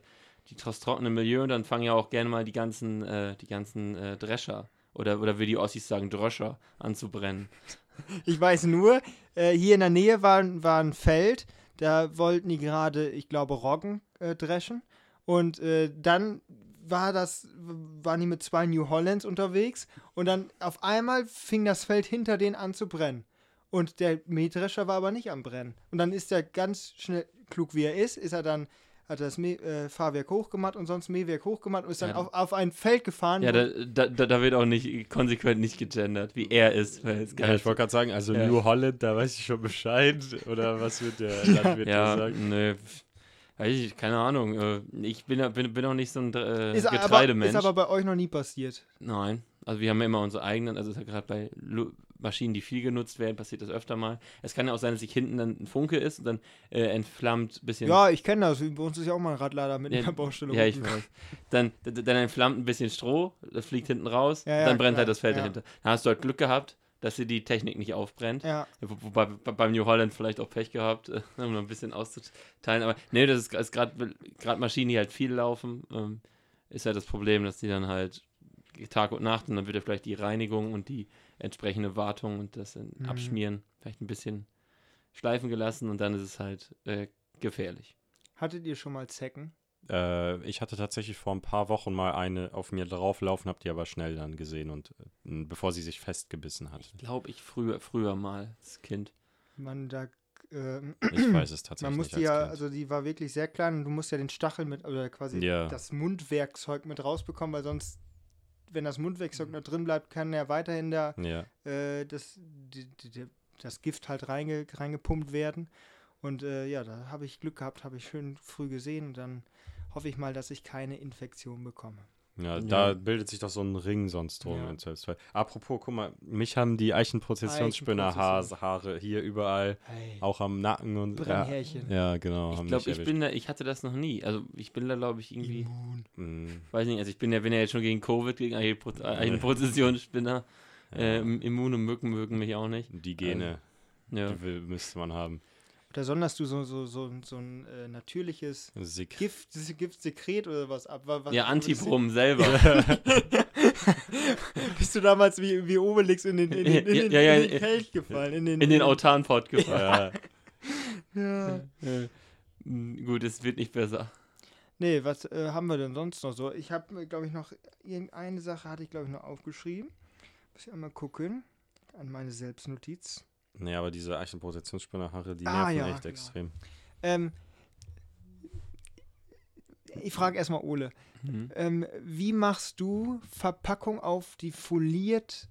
die, das trockene Milieu, dann fangen ja auch gerne mal die ganzen, äh, die ganzen äh, Drescher oder, oder wie die Ossis sagen, Dröscher an zu brennen. *laughs* Ich weiß nur, äh, hier in der Nähe war, war ein Feld, da wollten die gerade, ich glaube, Roggen äh, dreschen. Und äh, dann war das, waren die mit zwei New Hollands unterwegs und dann auf einmal fing das Feld hinter denen an zu brennen. Und der Mähdrescher war aber nicht am Brennen. Und dann ist er ganz schnell, klug wie er ist, ist er dann, hat er das Mäh, äh, Fahrwerk hochgemacht und sonst Mähwerk hochgemacht und ist dann Ja. auf, auf ein Feld gefahren. Ja, da, da, da wird auch nicht konsequent nicht gegendert, wie er ist. Weil es Ja, ich wollte gerade sagen, also Ja. New Holland, da weiß ich schon Bescheid. Oder was wird der *laughs* Landwirt da ja, sagen? nö. Weiß ich, keine Ahnung. äh, Ich bin, bin, bin auch nicht so ein äh, ist, aber, Getreidemensch. ist aber bei euch noch nie passiert. Nein, also wir haben ja immer unsere eigenen, also ist ja gerade bei Lu Maschinen, die viel genutzt werden, passiert das öfter mal. Es kann ja auch sein, dass sich hinten dann ein Funke ist und dann äh, entflammt ein bisschen. Ja, ich kenne das. Bei uns ist ja auch mal ein Radlader mit Ja, einer Baustelle. Ja, ich weiß. Dann, dann entflammt ein bisschen Stroh, das fliegt hinten raus, Ja, ja, dann brennt klar, halt das Feld ja. dahinter. Dann hast du halt Glück gehabt, dass dir die Technik nicht aufbrennt. Ja, Wo, wobei bei- beim New Holland vielleicht auch Pech gehabt, *laughs* um noch ein bisschen auszuteilen. Aber nee, das ist, ist gerade Maschinen, die halt viel laufen, ähm, ist halt das Problem, dass die dann halt Tag und Nacht und dann wird ja vielleicht die Reinigung und die entsprechende Wartung und das Mhm. Abschmieren vielleicht ein bisschen schleifen gelassen und dann ist es halt äh, gefährlich. Hattet ihr schon mal Zecken? Äh, ich hatte tatsächlich vor ein paar Wochen mal eine auf mir drauflaufen, hab die aber schnell dann gesehen und äh, bevor sie sich festgebissen hat. Ich glaube, ich früher, früher mal als Kind. Man, da, ähm, Ich weiß es tatsächlich man musste nicht. ja, als Kind. also die war wirklich sehr klein und du musst ja den Stachel mit, oder quasi Ja. das Mundwerkzeug mit rausbekommen, weil sonst, wenn das Mundwerkzeug noch drin bleibt, kann ja weiterhin da ja. äh, das, die, die, die, das Gift halt reinge, reingepumpt werden. Und äh, ja, da habe ich Glück gehabt, habe ich schön früh gesehen und dann hoffe ich mal, dass ich keine Infektion bekomme. Ja, Ja. da bildet sich doch so ein Ring sonst drum Ja. Apropos, guck mal, mich haben die Eichenprozessionsspinner-Haare hier überall, Hey, auch am Nacken und. Ja, Brennhärchen. ja genau. Ich glaube, ich bin da, ich hatte das noch nie. Also ich bin da, glaube ich, irgendwie, Immun. Mm, weiß nicht, also ich bin ja, bin ja jetzt schon gegen Covid, gegen Eichenproz- Eichenprozessionsspinner. ja. Äh, Immune Mücken mögen mich auch nicht. die Gene, Ja. die müsste man haben. Oder sonderst du so, so, so, so ein äh, natürliches Sick. Gift, Giftsekret oder was ab? wa- Was, Ja, Antibrum selber. *laughs* Bist du damals wie, wie Obelix in den, in den, in den, ja, ja, in den. Kelch gefallen? In den, In den Autanpott gefallen. Ja. *laughs* Ja. Äh, m, gut, es wird nicht besser. Nee, was äh, haben wir denn sonst noch so? Ich habe, glaube ich, noch irgendeine Sache hatte ich, glaube ich, noch aufgeschrieben. Muss ich einmal gucken. An meine Selbstnotiz. Nee, aber diese Eichenprozessionsspinnerhaare, die Ah, nerven ja, echt ja. extrem. Ähm, ich frage erstmal Ole. Mhm. Ähm, wie machst du Verpackung auf, die foliert?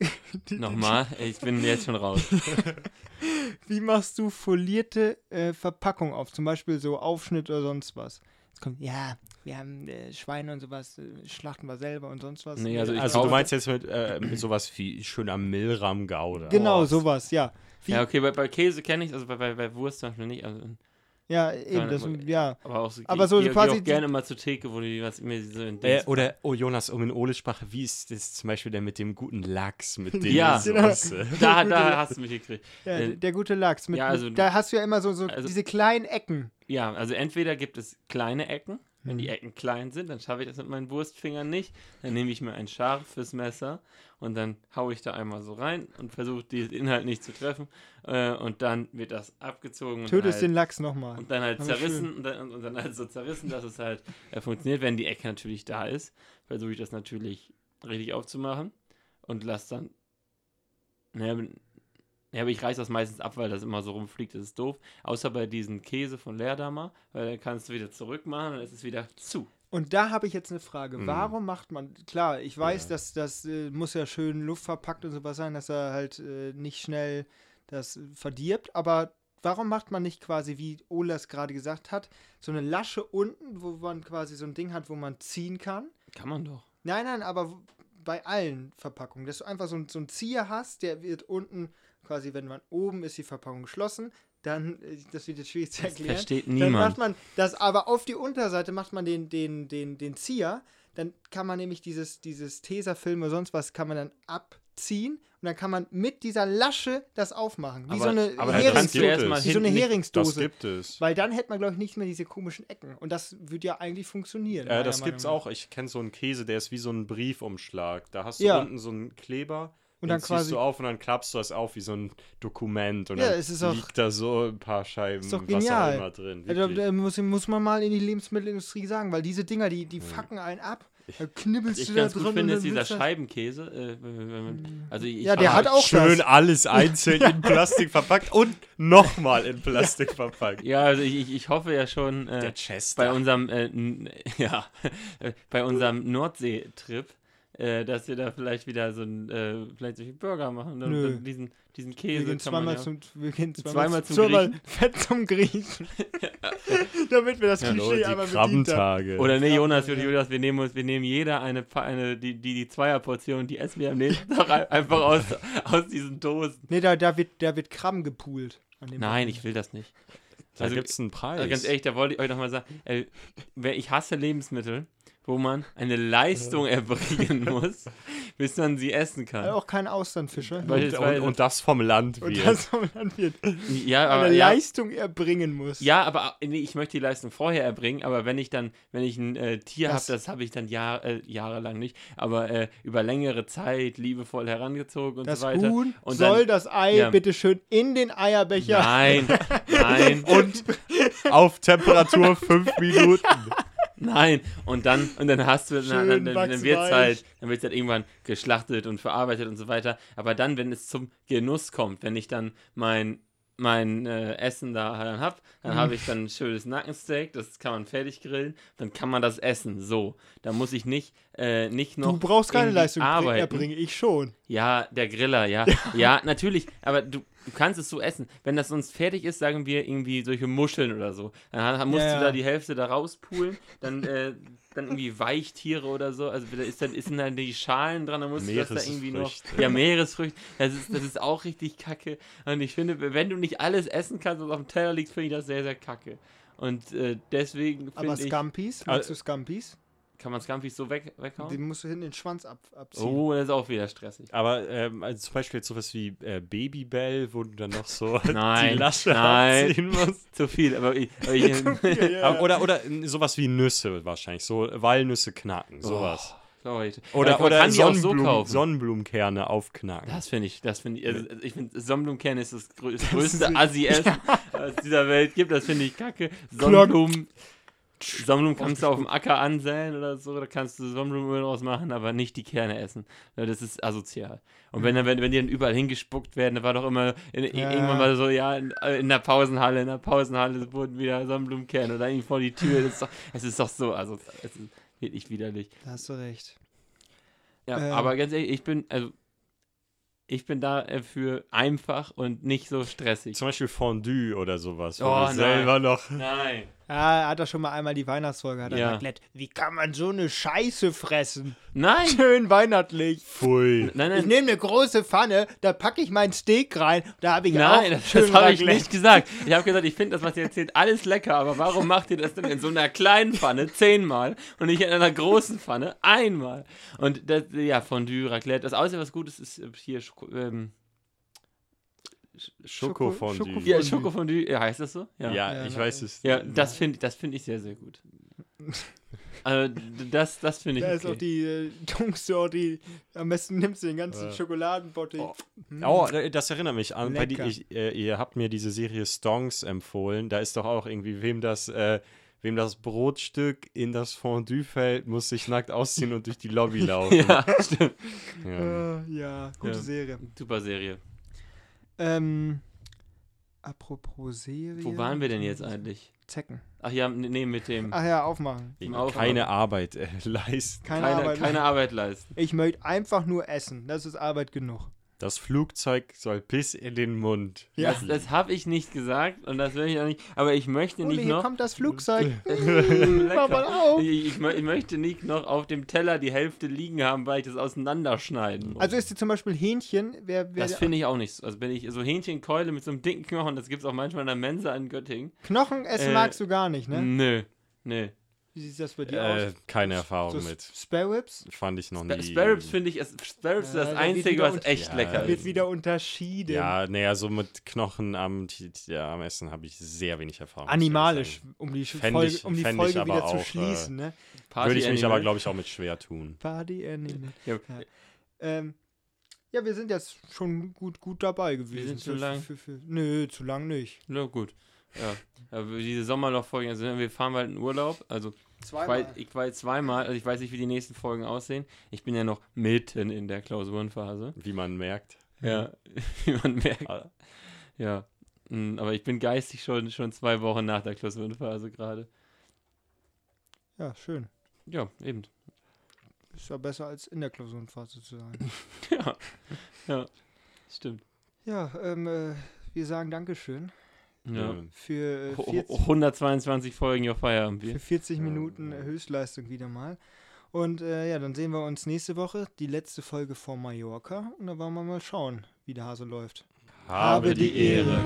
*laughs* Nochmal, ich bin jetzt schon raus. *laughs* Wie machst du folierte äh, Verpackung auf? Zum Beispiel so Aufschnitt oder sonst was. Jetzt kommt, ja, wir haben äh, Schweine und sowas, äh, schlachten wir selber und sonst was. Nee, also ich Also du meinst jetzt mit, äh, mit sowas wie schöner Milram Gouda. Genau, Oh, sowas, ja. Wie, Ja, ja, okay, bei, bei Käse kenne ich also bei, bei, bei Wurst zum Beispiel nicht. Also, eben, Keine- das, ja. aber auch so, Aber ich, so ich, quasi Ich gerne mal zur Theke, wo die was mir so in Äh, oder, oh Jonas, um in Ole Sprache, wie ist das zum Beispiel der mit dem guten Lachs, mit dem *laughs* Ja. Soße? *laughs* da, da hast du mich gekriegt. ja Äh, der gute Lachs. Mit, ja, also- mit, da hast du ja immer so, so also- diese kleinen Ecken. Ja, also entweder gibt es kleine Ecken. Wenn die Mhm. Ecken klein sind, dann schaffe ich das mit meinen Wurstfingern nicht. Dann nehme ich mir ein scharfes Messer und dann haue ich da einmal so rein und versuche den Inhalt nicht zu treffen. Äh, und dann wird das abgezogen und, Tötest dann den halt, Lachs nochmal. und dann halt Aber zerrissen und dann, und dann halt so zerrissen, dass es halt äh, funktioniert. Wenn die Ecke natürlich da ist, versuche ich das natürlich richtig aufzumachen und lasse dann. Naja, ja, aber ich reiße das meistens ab, weil das immer so rumfliegt, das ist doof. Außer bei diesem Käse von Leerdammer, weil dann kannst du wieder zurückmachen und dann ist es wieder zu. Und da habe ich jetzt eine Frage. Mhm. Warum macht man, klar, ich weiß, Ja. dass das äh, muss ja schön luftverpackt und sowas sein, dass er halt äh, nicht schnell das verdirbt, aber warum macht man nicht quasi, wie Ola es gerade gesagt hat, so eine Lasche unten, wo man quasi so ein Ding hat, wo man ziehen kann? Kann man doch. Nein, nein, aber bei allen Verpackungen, dass du einfach so, so einen Zieher hast, der wird unten quasi, wenn man oben ist die Verpackung geschlossen, dann, äh, das wird jetzt schwierig zu Das erklären. versteht Dann niemand. macht man das aber auf die Unterseite macht man den, den, den, den Zieher. Dann kann man nämlich dieses, dieses Tesafilm oder sonst was kann man dann abziehen und dann kann man mit dieser Lasche das aufmachen. Wie Aber- so eine aber dann Herings wie so eine nicht- Das Heringsdose. gibt es. Weil dann hätte man, glaube ich, nicht mehr diese komischen Ecken. Und das würde ja eigentlich funktionieren. Äh, das gibt's Meinung auch. Ich kenne so einen Käse, der ist wie so ein Briefumschlag. Da hast du Ja. unten so einen Kleber. Und dann ziehst quasi- du auf und dann klappst du das auf wie so ein Dokument und Ja, dann es ist auch- liegt da so ein paar Scheiben Ist doch was genial. auch immer drin. Also, wirklich. da muss, muss man mal in die Lebensmittelindustrie sagen, weil diese Dinger, die, die fucken einen ab. Da knibbelst ich du da ganz drin gut und finde, dann ist dieser Scheibenkäse. Äh, man- also ich, Ja, der hat auch Schön das. alles einzeln in *laughs* Plastik verpackt und nochmal in Plastik verpackt. Ja, also ich, ich- ich hoffe ja schon äh, bei unserem äh, *laughs* ja, äh, bei unserem Nordsee-Trip, äh, dass wir da vielleicht wieder so ein äh, vielleicht solche Burger machen. Und Nö. dann diesen, diesen Wir Käse gehen kann man zweimal, ja, zum, wir gehen zweimal, Zweimal zum, zum zweimal fett zum Griechen. *laughs* *laughs* Damit wir das Hallo, Klischee die einmal. Krabbentage. Oder nee, Ja, Jonas, ja. Jonas, wir nehmen uns, wir nehmen jeder eine, eine die, die, die Zweierportion, die essen wir am nächsten Tag ein- einfach aus, *laughs* aus diesen Dosen. Nee, da, da, wird, da wird Krabben gepoolt. an dem Nein, Wochenende. ich will das nicht. da also- gibt's einen Preis. Also ganz ehrlich, da wollte ich euch nochmal sagen, äh, wer- ich hasse Lebensmittel, wo man eine Leistung erbringen *laughs* muss, bis man sie essen kann. Auch kein Austernfischer. Und, Beispielsweise- und, und das vom Und Landwirt. das vom Landwirt Ja, aber, eine ja, Leistung erbringen muss. ja, aber nee, ich möchte die Leistung vorher erbringen, aber wenn ich dann, wenn ich ein äh, Tier habe, Das- das habe ich dann Jahr, äh, jahrelang nicht, aber äh, über längere Zeit liebevoll herangezogen und Das so weiter. Huhn und soll dann, das Ei ja. bitte schön in den Eierbecher. Nein, nein. *laughs* Und auf Temperatur 5 *laughs* Minuten. Nein, und dann, und dann hast du, dann, Schön dann, dann, dann wird es halt, dann wird's halt irgendwann geschlachtet und verarbeitet und so weiter. Aber dann, wenn es zum Genuss kommt, wenn ich dann mein, mein äh, Essen da dann hab, dann Mhm. habe ich dann ein schönes Nackensteak, das kann man fertig grillen, dann kann man das essen. So, da muss ich nicht, äh, nicht noch Du brauchst keine Leistung arbeiten. erbringen, ich schon. Ja, der Griller, ja. *laughs* Ja, natürlich, aber du, du kannst es so essen. Wenn das sonst fertig ist, sagen wir irgendwie solche Muscheln oder so, dann musst Ja, du ja. da die Hälfte da rauspulen, dann, äh, dann irgendwie Weichtiere oder so, also da ist dann, ist dann die Schalen dran, dann musst du das da irgendwie noch. Ja, Meeresfrüchte, das ist, das ist auch richtig kacke. Und ich finde, wenn du nicht alles essen kannst, was auf dem Teller liegt, finde ich das sehr, sehr kacke. Und äh, deswegen Aber finde ich, Scampis, magst du Scampis? Kann man Scampis so weg, Den weghauen. musst du hinten den Schwanz ab, abziehen. Oh, das ist auch wieder stressig. Aber ähm, also zum Beispiel jetzt sowas wie äh, Babybell, wo du dann noch so *laughs* Nein, die Lasche nein. abziehen musst. *laughs* Zu viel, aber ich, aber ich *laughs* Ja, ja, Aber, ja. oder, oder sowas wie Nüsse wahrscheinlich, so Walnüsse knacken, sowas. Oh, Leute. Oder, oder kann die auch so Sonnenblumen, kaufen. Sonnenblumenkerne aufknacken. Das finde ich, das finde ich, also ich finde, Sonnenblumenkerne ist das, grö das größte Assi-Essen, was es dieser Welt gibt. Das finde ich kacke. Sonnenblumen, Sonnenblumen kannst du auf dem Acker ansäen oder so, da kannst du Sonnenblumenöl draus machen, aber nicht die Kerne essen. Das ist asozial. Und wenn, dann, wenn, wenn die dann überall hingespuckt werden, da war doch immer, in, Ja. irgendwann mal so, ja, in, in der Pausenhalle, in der Pausenhalle wurden wieder Sonnenblumenkerne oder irgendwie vor die Tür. Das ist doch, es ist doch so, also es ist wirklich widerlich. Da hast du recht. Ja, Ähm. aber ganz ehrlich, ich bin, also, ich bin da äh, für einfach und nicht so stressig. Zum Beispiel Fondue oder sowas, Oh, nein. selber noch. Nein. Ja, er hat doch schon mal einmal die Weihnachtsfolge hat er Ja. Raclette. Wie kann man so eine Scheiße fressen? Nein! Schön weihnachtlich. Pfui. Nein, Ich nein, nehme eine große Pfanne, da packe ich mein Steak rein, da habe ich nein, auch das, das habe ich nicht gesagt. Ich habe gesagt, ich finde das, was ihr erzählt, alles lecker, aber warum macht ihr das denn in so einer kleinen Pfanne zehnmal und nicht in einer großen Pfanne einmal? Und das, ja, Fondue, Raclette, das Einzige, was gut ist, ist äh, hier ähm, Schokofondue. Schoko- ja, Fondue. Schokofondue, ja, heißt das so? Ja, Ja, ich na, weiß es. Ja, das finde das find ich sehr, sehr gut. *laughs* Also, das, das finde ich Da okay. ist auch die äh, Dunksorte, die am besten nimmst du den ganzen Äh. Schokoladenbottich. Oh. Hm. Oh, da- das erinnert mich an, bei die, ich, äh, ihr habt mir diese Serie Stonks empfohlen. Da ist doch auch irgendwie, wem das, äh, wem das Brotstück in das Fondue fällt, muss sich nackt ausziehen und durch die Lobby *laughs* laufen. ja, stimmt. Ja. Äh, ja, gute Ja. Serie. Super Serie. Ähm, apropos Serie. Wo waren wir denn jetzt eigentlich? Zecken. Ach ja, nee, mit dem. Ach ja, aufmachen. Ich Aufwand. keine Arbeit äh, *laughs* leisten. Keine, keine, Arbeit. keine Arbeit leisten. Ich möchte einfach nur essen. Das ist Arbeit genug. Das Flugzeug soll bis in den Mund. Ja. Das, das habe ich nicht gesagt und das will ich auch nicht. Aber ich möchte Ole, nicht hier noch. kommt das Flugzeug. *laughs* Mach mal auf. Ich, ich, ich möchte nicht noch auf dem Teller die Hälfte liegen haben, weil ich das auseinanderschneiden muss. Also ist dir zum Beispiel Hähnchen, wer, wer das finde ich auch nicht so. Also wenn ich so Hähnchenkeule mit so einem dicken Knochen, das gibt es auch manchmal in der Mensa in Göttingen. Knochen essen Äh, magst du gar nicht, ne? Nö, nö. Wie sieht das bei dir Äh, aus? keine Erfahrung So mit. Spare Ribs? Fand ich noch Spa- nie. Spare Ribs finde ich, Spare Ribs ist Ja, das Einzige, was echt Ja, lecker da Wird ist. wieder unterschieden. Ja, naja, so mit Knochen am, ja, am Essen habe ich sehr wenig Erfahrung. Animalisch, um die, Fänd Folge, ich- um die Folge aber wieder zu auch, äh, schließen, ne? Würde ich mich aber, glaube ich, auch mit schwer tun. Party Animal. Ja. Ja. Ähm, ja, wir sind jetzt schon gut, gut dabei gewesen. sind zu Für- lang. Für, für, nö, zu lang nicht. Ja, gut. Ja. Aber diese Sommerloch-Folgen, also wir fahren bald in Urlaub. Also ich war, ich war jetzt zweimal, also ich weiß nicht, wie die nächsten Folgen aussehen. Ich bin ja noch mitten in der Klausurenphase. Wie man merkt. Ja, *laughs* wie man merkt. Ah. Ja. Mm, Aber ich bin geistig schon, schon zwei Wochen nach der Klausurenphase gerade. Ja, schön. Ja, eben. Ist ja besser als in der Klausurenphase zu sein. *laughs* Ja. Ja. Stimmt. ja, ähm, äh, wir sagen Dankeschön Ja. Für, äh, Ho- 40, ho- 122 Folgen auf Feierabend. für 40 Minuten äh, Höchstleistung wieder mal. Und äh, ja, dann sehen wir uns nächste Woche, die letzte Folge vor Mallorca. Und da wollen wir mal schauen, wie der Hase läuft. Habe die Ehre.